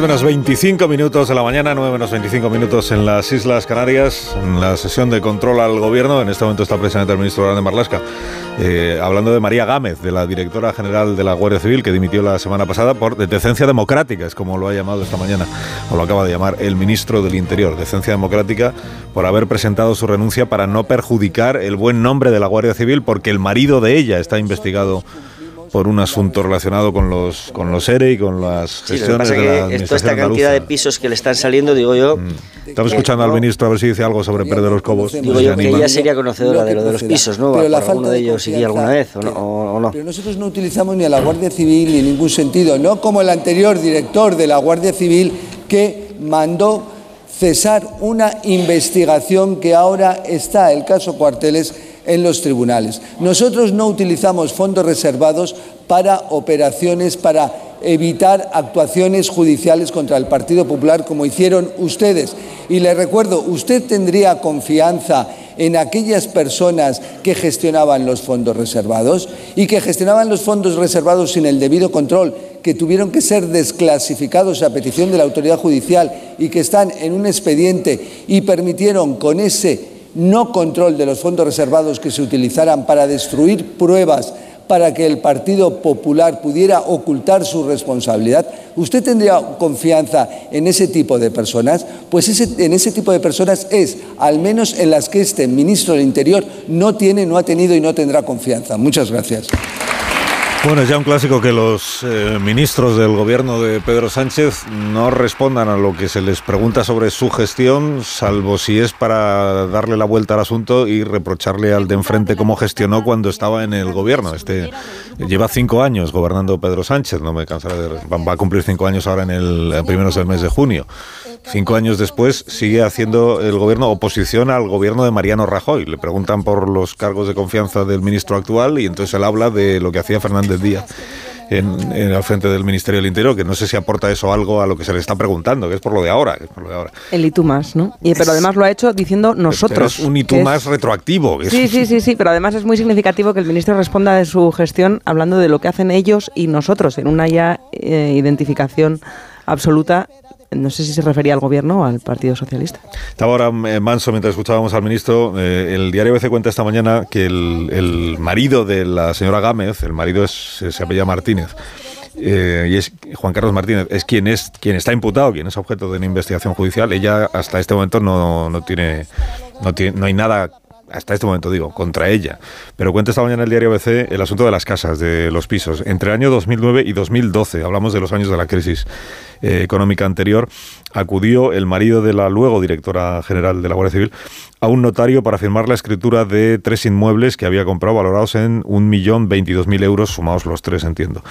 Las 10 menos menos 25 minutos de la mañana, 9 menos 25 minutos en las Islas Canarias, en la sesión de control al gobierno. En este momento está presente el ministro Grande Marlasca, eh, hablando de María Gámez, de la directora general de la Guardia Civil, que dimitió la semana pasada por decencia democrática, es como lo ha llamado esta mañana, o lo acaba de llamar el ministro del Interior. Decencia democrática por haber presentado su renuncia para no perjudicar el buen nombre de la Guardia Civil, porque el marido de ella está investigado por un asunto relacionado con los con los ERE y con las Sí, lo que gestiones pasa de es la que toda administración esta cantidad andaluza. de pisos que le están saliendo, digo yo, Estamos escuchando al ministro a ver si dice algo sobre Pérez de los Cobos. digo si yo que ella sería conocedora de lo de los pisos, ¿no? Pero la falta alguno de de ellos iría alguna vez o no. o- o no. Pero nosotros no utilizamos ni a la Guardia Civil ni en ningún sentido, no como el anterior director de la Guardia Civil que mandó cesar una investigación que ahora está, el caso Cuarteles, en los tribunales. Nosotros no utilizamos fondos reservados para operaciones, para evitar actuaciones judiciales contra el Partido Popular como hicieron ustedes. Y le recuerdo, usted tendría confianza en aquellas personas que gestionaban los fondos reservados y que gestionaban los fondos reservados sin el debido control, que tuvieron que ser desclasificados a petición de la autoridad judicial y que están en un expediente y permitieron con ese no control de los fondos reservados que se utilizaran para destruir pruebas para que el Partido Popular pudiera ocultar su responsabilidad, ¿usted tendría confianza en ese tipo de personas? Pues en ese tipo de personas es, al menos en las que este ministro del Interior no tiene, no ha tenido y no tendrá confianza. Muchas gracias. Bueno, es ya un clásico que los eh, ministros del gobierno de Pedro Sánchez no respondan a lo que se les pregunta sobre su gestión, salvo si es para darle la vuelta al asunto y reprocharle al de enfrente cómo gestionó cuando estaba en el gobierno. Este lleva cinco años gobernando Pedro Sánchez, no me cansaré de va a cumplir cinco años ahora en el eh, primeros del mes de junio. Cinco años después sigue haciendo el gobierno oposición al gobierno de Mariano Rajoy. Le preguntan por los cargos de confianza del ministro actual y entonces él habla de lo que hacía Fernández Díaz en, en al frente del Ministerio del Interior, que no sé si aporta eso algo a lo que se le está preguntando, que es por lo de ahora. que es por lo de ahora. El y tú más, ¿no? Y, pero además lo ha hecho diciendo nosotros. Pero es un y tú que es- más retroactivo. que es- Sí, sí, sí, sí, pero además es muy significativo que el ministro responda de su gestión hablando de lo que hacen ellos y nosotros, en una ya eh, identificación absoluta. No sé si se refería al gobierno o al Partido Socialista. Estaba ahora eh, Manso mientras escuchábamos al ministro. eh, el diario ABC cuenta esta mañana que el, marido de la señora Gámez, el marido se apellida Martínez, eh, y es Juan Carlos Martínez, es quien es quien está imputado, quien es objeto de una investigación judicial. Ella hasta este momento no, no tiene, no tiene, no hay nada hasta este momento digo, contra ella. Pero cuenta esta mañana el diario ABC el asunto de las casas, de los pisos. Entre el año 2009 y 2012, hablamos de los años de la crisis eh, económica anterior, acudió el marido de la luego directora general de la Guardia Civil a un notario para firmar la escritura de tres inmuebles que había comprado valorados en 1.022.000 euros, sumados los tres, entiendo.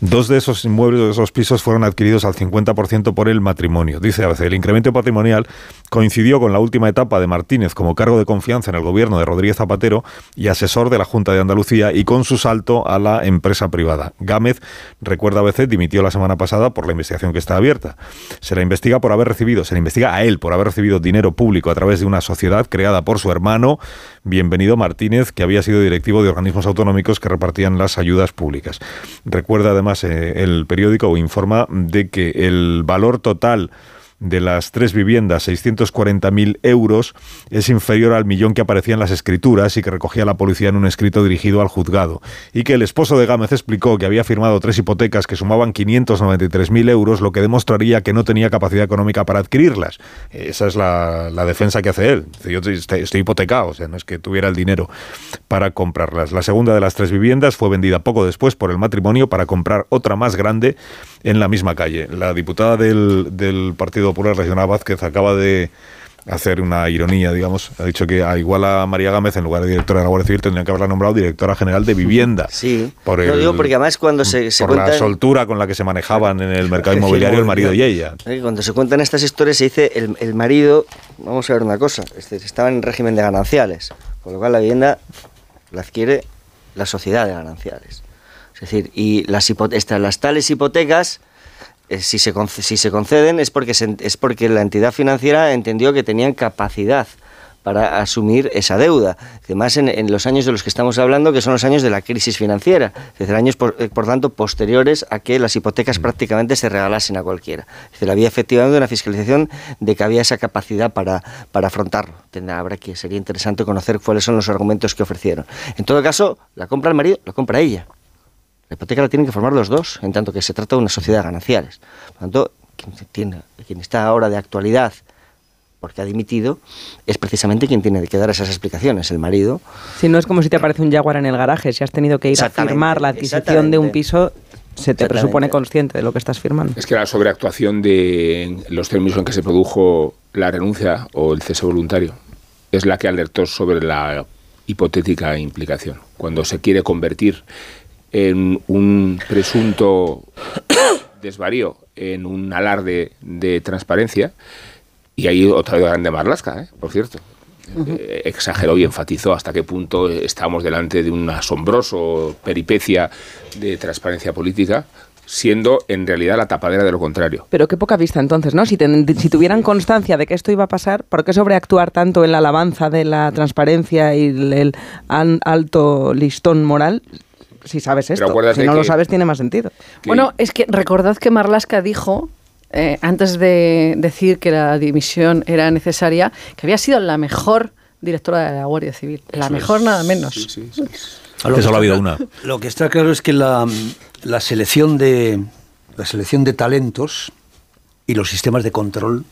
Dos de esos inmuebles, de esos pisos, fueron adquiridos al 50% por el matrimonio. Dice ABC, el incremento patrimonial coincidió con la última etapa de Martínez como cargo de confianza en el gobierno de Rodríguez Zapatero y asesor de la Junta de Andalucía y con su salto a la empresa privada. Gámez, recuerda ABC, dimitió la semana pasada por la investigación que está abierta. Se la investiga por haber recibido, se le investiga a él por haber recibido dinero público a través de una sociedad creada por su hermano, Bienvenido Martínez, que había sido directivo de organismos autonómicos que repartían las ayudas públicas. Recuerda además eh, el periódico o informa de que el valor total de las tres viviendas, 640.000 euros, es inferior al millón que aparecía en las escrituras y que recogía la policía en un escrito dirigido al juzgado. Y que el esposo de Gámez explicó que había firmado tres hipotecas que sumaban 593.000 euros, lo que demostraría que no tenía capacidad económica para adquirirlas. Esa es la, defensa que hace él. Yo estoy, hipotecado, o sea, no es que tuviera el dinero para comprarlas. La segunda de las tres viviendas fue vendida poco después por el matrimonio para comprar otra más grande en la misma calle. La diputada del Partido Popular, la señora Vázquez, acaba de hacer una ironía, digamos. Ha dicho que a igual a María Gámez, en lugar de directora de la Guardia Civil, tendrían que haberla nombrado directora general de vivienda. Sí. Por, el- digo porque además cuando se, se por la cuentan- soltura con la que se manejaban en el mercado inmobiliario el marido y ella. Cuando se cuentan estas historias se dice el, el marido, vamos a ver una cosa, estaba en régimen de gananciales, con lo cual la vivienda la adquiere la sociedad de gananciales. Es decir, y las, estas- las tales hipotecas, si, se si se conceden es porque, se es porque la entidad financiera entendió que tenían capacidad para asumir esa deuda. Además, en, en los años de los que estamos hablando, que son los años de la crisis financiera, es decir, años, por, eh, por tanto, posteriores a que las hipotecas prácticamente se regalasen a cualquiera. Es decir, había efectivamente una fiscalización de que había esa capacidad para, para afrontarlo. Tendrá, habrá que, sería interesante conocer cuáles son los argumentos que ofrecieron. En todo caso, la compra el marido, la compra ella. La hipoteca la tienen que formar los dos, en tanto que se trata de una sociedad de gananciales. Por lo tanto, quien, tiene, quien está ahora de actualidad porque ha dimitido, es precisamente quien tiene que dar esas explicaciones, el marido. Si no es como si te aparece un Jaguar en el garaje, si has tenido que ir a firmar la adquisición de un piso, se te presupone consciente de lo que estás firmando. Es que la sobreactuación de los términos en que se produjo la renuncia o el cese voluntario es la que alertó sobre la hipotética implicación. Cuando se quiere convertir en un presunto desvarío en un alarde de transparencia, y ahí otra vez grande Marlasca, ¿eh? por cierto. Eh, exageró y enfatizó hasta qué punto estamos delante de un asombroso peripecia de transparencia política, siendo en realidad la tapadera de lo contrario. Pero qué poca vista entonces, ¿no? Si, ten- si tuvieran constancia de que esto iba a pasar, ¿por qué sobreactuar tanto en la alabanza de la transparencia y el, alto listón moral? Si sabes esto. Si no lo sabes, tiene más sentido. Bueno, es que recordad que Marlaska dijo, eh, antes de decir que la dimisión era necesaria, que había sido la mejor directora de la Guardia Civil. La Eso mejor es. nada menos. A lo Que que solo ha habido una. Lo que está claro es que la, la selección de la selección de talentos y los sistemas de control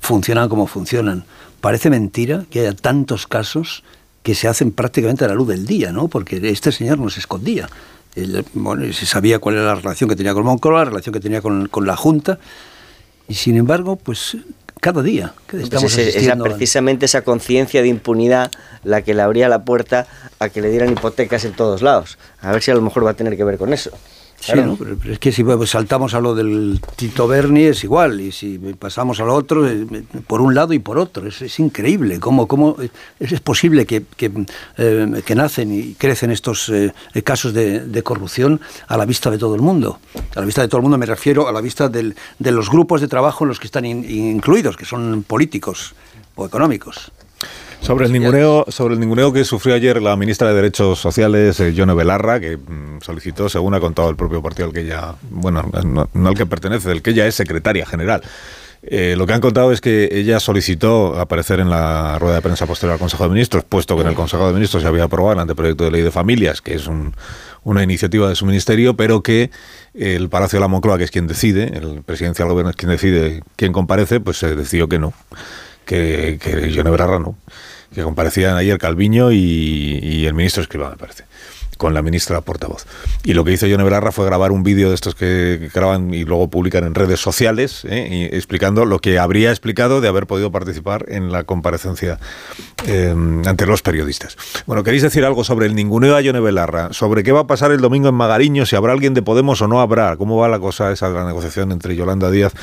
funcionan como funcionan. Parece mentira que haya tantos casos que se hacen prácticamente a la luz del día, ¿no? Porque este señor no se escondía. Él, bueno, se sabía cuál era la relación que tenía con Moncloa, la relación que tenía con, con la Junta, y sin embargo, pues cada día que Pues esa, a- precisamente esa conciencia de impunidad la que le abría la puerta a que le dieran hipotecas en todos lados. A ver si a lo mejor va a tener que ver con eso. Sí. ¿no? pero, pero es que si pues, saltamos a lo del Tito Berni es igual, y si pasamos a lo otro, eh, por un lado y por otro, es, es increíble cómo, cómo es, es posible que, que, eh, que nacen y crecen estos eh, casos de, de corrupción a la vista de todo el mundo. A la vista de todo el mundo me refiero a la vista del- de los grupos de trabajo en los que están in- incluidos, que son políticos o económicos. Sobre el ninguneo, sobre el ninguneo que sufrió ayer la ministra de Derechos Sociales, eh, Yone Belarra, que mm, solicitó, según ha contado el propio partido al que ella, bueno, no, no al que pertenece, del que ella es secretaria general. Eh, lo que han contado es que ella solicitó aparecer en la rueda de prensa posterior al Consejo de Ministros, puesto que en el Consejo de Ministros se había aprobado el anteproyecto de ley de familias, que es un- una iniciativa de su ministerio, pero que el Palacio de la Moncloa, que es quien decide, el presidencia del gobierno es quien decide quién comparece, pues se decidió que no, que, que Yone Belarra no, que comparecían ayer Calviño y, el ministro Escrivá, me parece con la ministra portavoz. Y lo que hizo Yone Belarra fue grabar un vídeo de estos que graban y luego publican en redes sociales, ¿eh? y explicando lo que habría explicado de haber podido participar en la comparecencia eh, ante los periodistas. Bueno, ¿queréis decir algo sobre el ninguneo a Yone Belarra? ¿Sobre qué va a pasar el domingo en Magariño? ¿Si habrá alguien de Podemos o no habrá? ¿Cómo va la cosa esa de la negociación entre Yolanda Díaz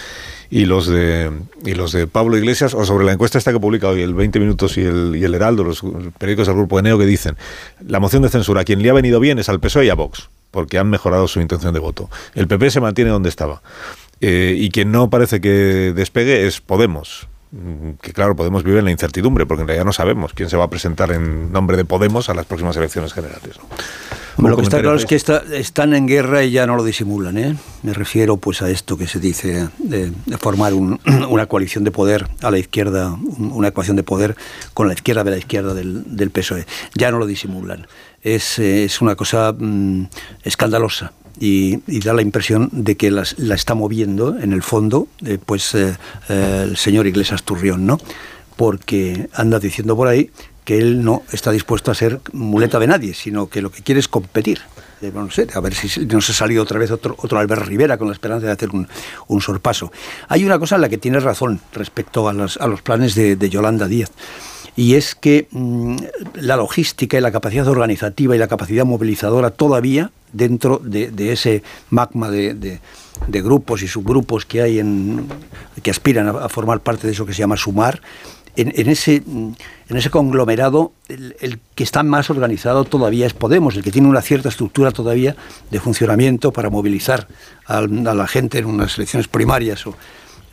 y los de y los de Pablo Iglesias o sobre la encuesta esta que publica hoy el 20 minutos y el, y el Heraldo, los periódicos del grupo Eneo que dicen la moción de censura a quien le ha venido bien es al PSOE y a Vox porque han mejorado su intención de voto. El PP se mantiene donde estaba. Eh, y quien no parece que despegue es Podemos. Mm, Que claro, Podemos vive en la incertidumbre, porque en realidad no sabemos quién se va a presentar en nombre de Podemos a las próximas elecciones generales. ¿no? Bueno, lo que está claro es que está- están en guerra y ya no lo disimulan. ¿eh? Me refiero pues a esto que se dice de, de formar un- una coalición de poder a la izquierda, un- una ecuación de poder con la izquierda de la izquierda del, del PSOE. Ya no lo disimulan. Es, eh, es una cosa mm, escandalosa. Y, da la impresión de que la está moviendo en el fondo eh, pues eh, eh, el señor Iglesias Turrión, ¿no? porque anda diciendo por ahí que él no está dispuesto a ser muleta de nadie, sino que lo que quiere es competir. Eh, no sé, a ver si no se ha salido otra vez otro, otro Albert Rivera con la esperanza de hacer un, sorpaso. Hay una cosa en la que tiene razón respecto a los, a los planes de, de Yolanda Díaz. Y es que mm, la logística y la capacidad organizativa y la capacidad movilizadora todavía dentro de, ese magma de, grupos y subgrupos que hay en, que aspiran a, a formar parte de eso que se llama sumar, en, ese, mm, en ese conglomerado, el, que está más organizado todavía es Podemos, el que tiene una cierta estructura todavía de funcionamiento para movilizar al- a, la gente en unas elecciones primarias o,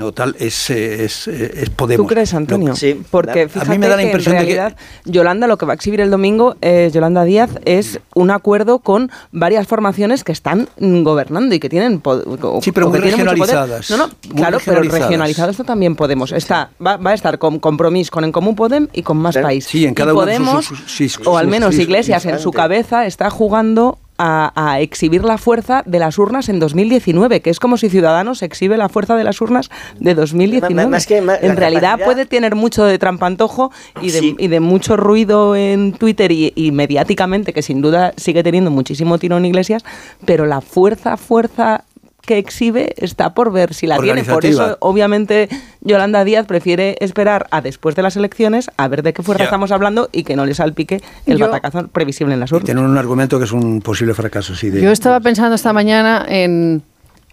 No, tal, es, eh, es, eh, es Podemos. ¿Tú crees, Antonio? Sí. Porque A fíjate mí me da la que impresión en de que- realidad Yolanda lo que va a exhibir el domingo, eh, Yolanda Díaz, es un acuerdo con varias formaciones que están gobernando y que tienen o- Sí, pero o muy poder. regionalizadas. No, no, Muy claro, pero regionalizadas. regionalizado está también Podemos. Está, va, va a estar con Compromís, con En Común Podem y con Más Claro. País. Sí, en cada y uno sus- Podemos, sus- sus- sus- o al menos sus- Iglesias en su cabeza está jugando a, a exhibir la fuerza de las urnas en 2019, que es como si Ciudadanos exhibe la fuerza de las urnas de 2019. Más que- más- la en realidad capacidad- puede tener mucho de trampantojo y de, Sí. y de mucho ruido en Twitter y, y mediáticamente, que sin duda sigue teniendo muchísimo tiro en Iglesias, pero la fuerza, fuerza que exhibe está por ver si la tiene. Por eso, obviamente, Yolanda Díaz prefiere esperar a después de las elecciones a ver de qué fuerza Ya. estamos hablando y que no le salpique el Yo- batacazo previsible en las urnas. Tienen un argumento que es un posible fracaso, sí. De, Yo estaba pensando esta mañana en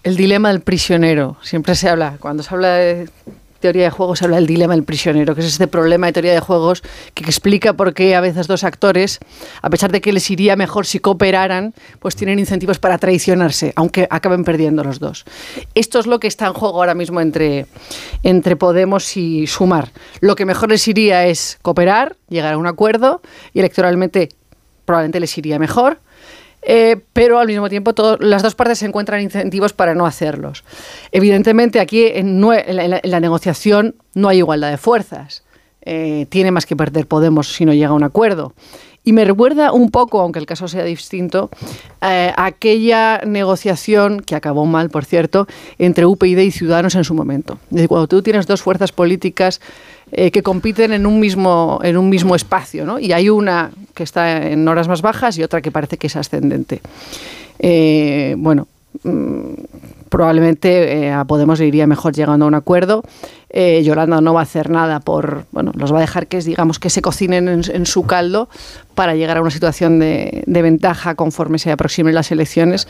el dilema del prisionero. Siempre se habla, cuando se habla de teoría de juegos, habla del dilema del prisionero, que es este problema de teoría de juegos que explica por qué a veces dos actores, a pesar de que les iría mejor si cooperaran, pues tienen incentivos para traicionarse, aunque acaben perdiendo los dos. Esto es lo que está en juego ahora mismo entre, entre Podemos y Sumar. Lo que mejor les iría es cooperar, llegar a un acuerdo y electoralmente probablemente les iría mejor. Eh, pero al mismo tiempo las dos partes se encuentran incentivos para no hacerlos. Evidentemente aquí en la negociación no hay igualdad de fuerzas. Eh, tiene más que perder Podemos si no llega a un acuerdo. Y me recuerda un poco, aunque el caso sea distinto, eh, aquella negociación, que acabó mal, por cierto, entre UPyD y Ciudadanos en su momento. Es decir, cuando tú tienes dos fuerzas políticas eh, que compiten en un mismo, en un mismo espacio, ¿no? y hay una que está en horas más bajas y otra que parece que es ascendente. Eh, bueno, mm, probablemente eh, a Podemos iría mejor llegando a un acuerdo. Eh, Yolanda no va a hacer nada por, bueno, los va a dejar que, digamos, que se cocinen en, su caldo para llegar a una situación de, ventaja conforme se aproximen las elecciones.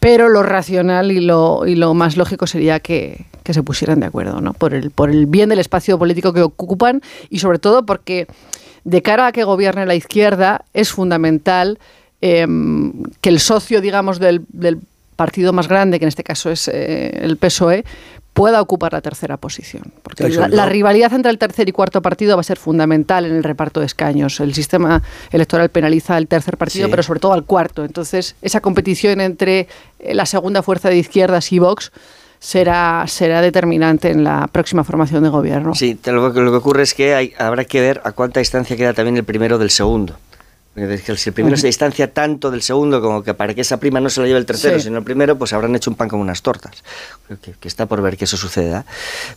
Pero lo racional y lo, y lo más lógico sería que, que se pusieran de acuerdo, ¿no? Por el, por el bien del espacio político que ocupan y sobre todo porque de cara a que gobierne la izquierda es fundamental eh, que el socio, digamos, del, del partido más grande, que en este caso es eh, el PSOE, pueda ocupar la tercera posición. Porque la, rivalidad entre el tercer y cuarto partido va a ser fundamental en el reparto de escaños. El sistema electoral penaliza al tercer partido, Sí. pero sobre todo al cuarto. Entonces, esa competición entre eh, la segunda fuerza de izquierdas y Vox será, será determinante en la próxima formación de gobierno. Sí, te- lo, que- lo que ocurre es que hay- habrá que ver a cuánta distancia queda también el primero del segundo. Si el primero se distancia tanto del segundo como que para que esa prima no se la lleve el tercero, Sí. sino el primero, pues habrán hecho un pan como unas tortas. Creo Que, que está por ver que eso suceda.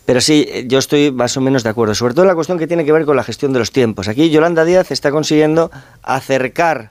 Pero sí, yo estoy más o menos de acuerdo, sobre todo en la cuestión que tiene que ver con la gestión de los tiempos. Aquí Yolanda Díaz está consiguiendo acercar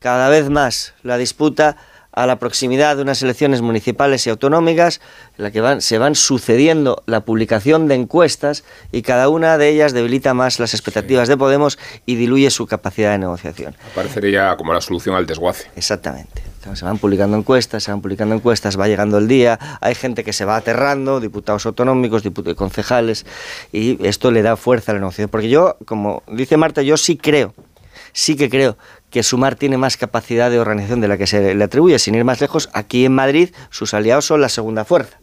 cada vez más la disputa a la proximidad de unas elecciones municipales y autonómicas, en la que van, se van sucediendo la publicación de encuestas y cada una de ellas debilita más las expectativas de Podemos y diluye su capacidad de negociación. Parecería como la solución al desguace. Exactamente. Se van publicando encuestas, se van publicando encuestas, va llegando el día, hay gente que se va aterrando, diputados autonómicos, diputados concejales, y esto le da fuerza a la negociación. Porque yo, como dice Marta, yo sí creo, sí que creo que Sumar tiene más capacidad de organización de la que se le atribuye. Sin ir más lejos, aquí en Madrid sus aliados son la segunda fuerza.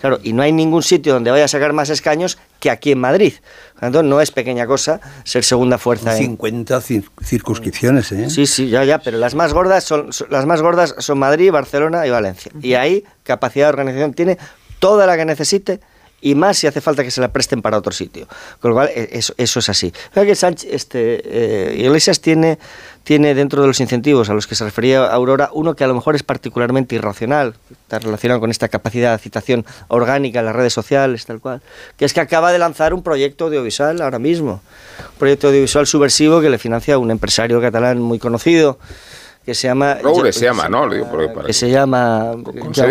Claro, y no hay ningún sitio donde vaya a sacar más escaños que aquí en Madrid. Por lo tanto, no es pequeña cosa ser segunda fuerza. en- 50 cir- circunscripciones, ¿eh? Sí, sí, ya, ya, pero las más gordas son, son- las más gordas son Madrid, Barcelona y Valencia. Y ahí capacidad de organización tiene toda la que necesite y más si hace falta que se la presten para otro sitio. Con lo cual, e- eso, es así. Creo que Sánchez, este, eh, Iglesias tiene, tiene dentro de los incentivos a los que se refería Aurora uno que a lo mejor es particularmente irracional, está relacionado con esta capacidad de citación orgánica en las redes sociales, tal cual, que es que acaba de lanzar un proyecto audiovisual ahora mismo, un proyecto audiovisual subversivo que le financia un empresario catalán muy conocido que se llama Roures se llama, ¿no? Lo digo porque para que se llama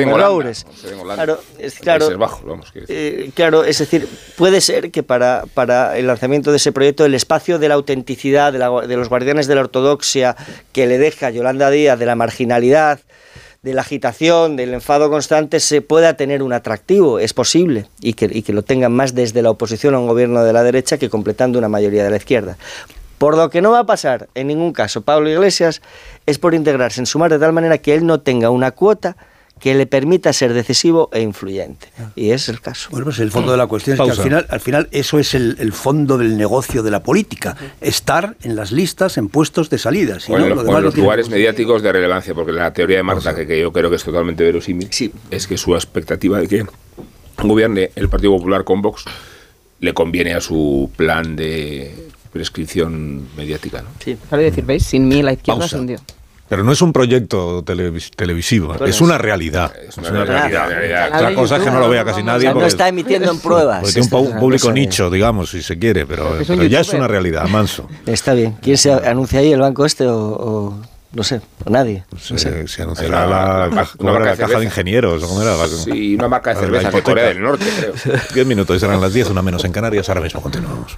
Holanda, Roures. Claro, es claro, Bajos, vamos, eh, claro, es decir, puede ser que para, para el lanzamiento de ese proyecto el espacio de la autenticidad, de, la- de los guardianes de la ortodoxia que le deja Yolanda Díaz, de la marginalidad, de la agitación, del enfado constante, se pueda tener un atractivo, es posible, y que, y que lo tengan más desde la oposición a un gobierno de la derecha que completando una mayoría de la izquierda. Por lo que no va a pasar en ningún caso Pablo Iglesias es por integrarse en Sumar de tal manera que él no tenga una cuota que le permita ser decisivo e influyente. Y es el caso. Bueno, pues el fondo de la cuestión es que al final, al final eso es el, el fondo del negocio de la política, estar en las listas, en puestos de salida. Si Bueno, no, lo- lo o demás en los lugares mediáticos de relevancia, porque la teoría de Marta, que, que yo creo que es totalmente verosímil, es que su expectativa de que gobierne el Partido Popular con Vox le conviene a su plan de prescripción mediática. ¿no? Sí. Claro, decir, ¿veis? Sin mí la izquierda Pausa. se hundió. Pero no es un proyecto televis- televisivo, es es- una realidad. Es una realidad, realidad. Otra cosa es que no lo vea casi O nadie. sea, no porque- está emitiendo en pruebas. porque tiene un público de- nicho, digamos, si se quiere, pero, pero ya es una realidad, manso. Está bien. ¿Quién se anuncia ahí, el banco este o, o no sé, o nadie? No sé. Se, se anunciará la, la- la de caja cerveza. de ingenieros. ¿o ¿cómo era? La- Sí, una marca de la cervezas de. Corea del Norte, creo. Diez minutos, y serán las 10, una menos en Canarias. Ahora mismo continuamos.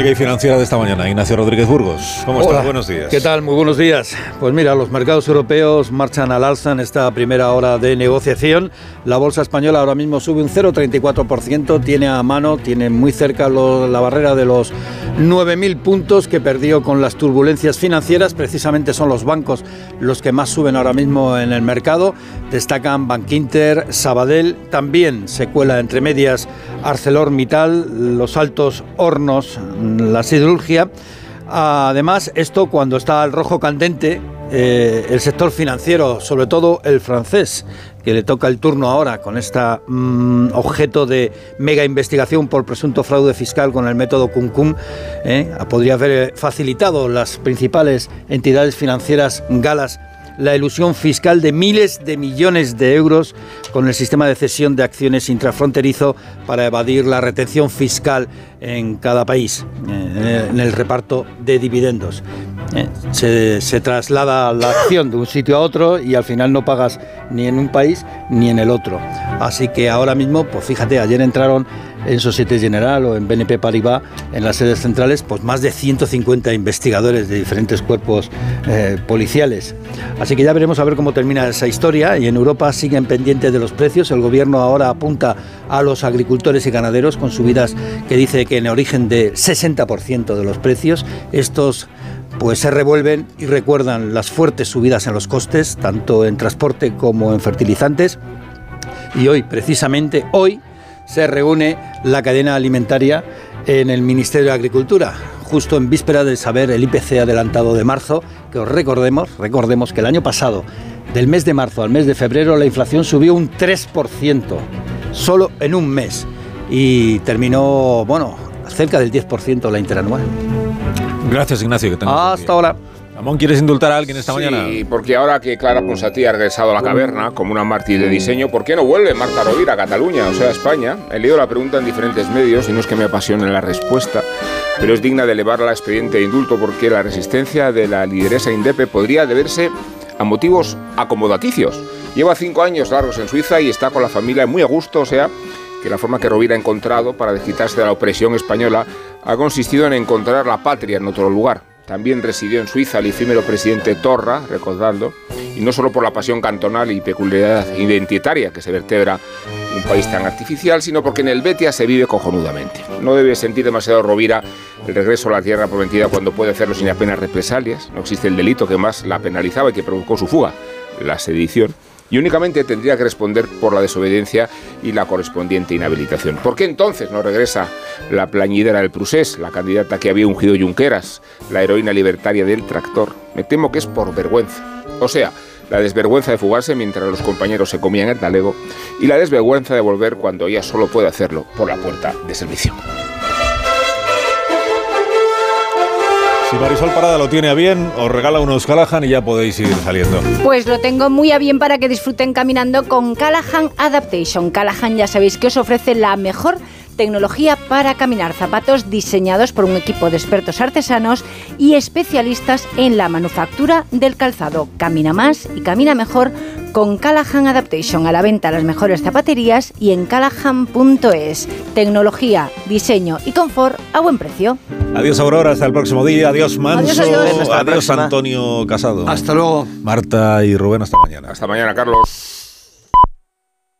Económica y financiera de esta mañana. Ignacio Rodríguez Burgos. ¿Cómo estás? Buenos días. ¿Qué tal? Muy buenos días. Pues mira, los mercados europeos marchan al alza en esta primera hora de negociación. La bolsa española ahora mismo sube un 0,34%, tiene a mano, tiene muy cerca lo- la barrera de los 9.000 puntos que perdió con las turbulencias financieras. Precisamente son los bancos los que más suben ahora mismo en el mercado. Destacan Bankinter, Sabadell, también se cuela entre medias ArcelorMittal, los altos hornos, la siderurgia. Además, esto cuando está al rojo candente, eh, el sector financiero, sobre todo el francés, que le toca el turno ahora con este objeto de mega investigación por presunto fraude fiscal con el método Cum-Cum, eh, podría haber facilitado las principales entidades financieras galas la ilusión fiscal de miles de millones de euros con el sistema de cesión de acciones intrafronterizo para evadir la retención fiscal en cada país, eh, en el reparto de dividendos. Eh, Se, se traslada la acción de un sitio a otro y al final no pagas ni en un país ni en el otro. Así que ahora mismo, pues fíjate, ayer entraron en Societe General o en BNP Paribas, en las sedes centrales, pues más de 150 investigadores de diferentes cuerpos eh, policiales. Así que ya veremos a ver cómo termina esa historia y en Europa siguen pendientes de los precios. El gobierno ahora apunta a los agricultores y ganaderos con subidas que dice que en origen de 60% de los precios. Estos pues se revuelven y recuerdan las fuertes subidas en los costes, tanto en transporte como en fertilizantes. Y hoy, precisamente hoy, se reúne la cadena alimentaria en el Ministerio de Agricultura, justo en víspera de saber el IPC adelantado de marzo, que os recordemos, recordemos que el año pasado, del mes de marzo al mes de febrero, la inflación subió un 3%, solo en un mes, y terminó, bueno, cerca del 10% la interanual. Gracias, Ignacio. Que Hasta ahora. Ramón, ¿quieres indultar a alguien esta mañana? Sí, porque ahora que Clara Ponsatí ha regresado a la caverna como una mártir de diseño, ¿por qué no vuelve Marta Rovira a Cataluña, o sea, a España? He leído la pregunta en diferentes medios y no es que me apasione la respuesta, pero es digna de elevarla a expediente de indulto porque la resistencia de la lideresa Indepe podría deberse a motivos acomodaticios. Lleva cinco años largos en Suiza y está con la familia muy a gusto, o sea, que la forma que Rovira ha encontrado para desquitarse de la opresión española ha consistido en encontrar la patria en otro lugar. También residió en Suiza el efímero presidente Torra, recordando, y no solo por la pasión cantonal y peculiaridad identitaria que se vertebra un país tan artificial, sino porque en el Betia se vive cojonudamente. No debe sentir demasiado Rovira el regreso a la tierra prometida cuando puede hacerlo sin apenas represalias. No existe el delito que más la penalizaba y que provocó su fuga, la sedición y únicamente tendría que responder por la desobediencia y la correspondiente inhabilitación. ¿Por qué entonces no regresa la plañidera del Prusés, la candidata que había ungido Junqueras, la heroína libertaria del tractor? Me temo que es por vergüenza. O sea, la desvergüenza de fugarse mientras los compañeros se comían el talego y la desvergüenza de volver cuando ella solo puede hacerlo por la puerta de servicio. Si Marisol Parada lo tiene a bien, os regala unos Callahan y ya podéis ir saliendo. Pues lo tengo muy a bien para que disfruten caminando con Callahan Adaptation. Callahan ya sabéis que os ofrece la mejor tecnología para caminar, zapatos diseñados por un equipo de expertos artesanos y especialistas en la manufactura del calzado. Camina más y camina mejor con Callahan Adaptation a la venta las mejores zapaterías y en callahan.es. Tecnología, diseño y confort a buen precio. Adiós Aurora, hasta el próximo día. Adiós Manso. Adiós. Antonio Casado. Hasta luego. Marta y Rubén, hasta mañana. Hasta mañana, Carlos.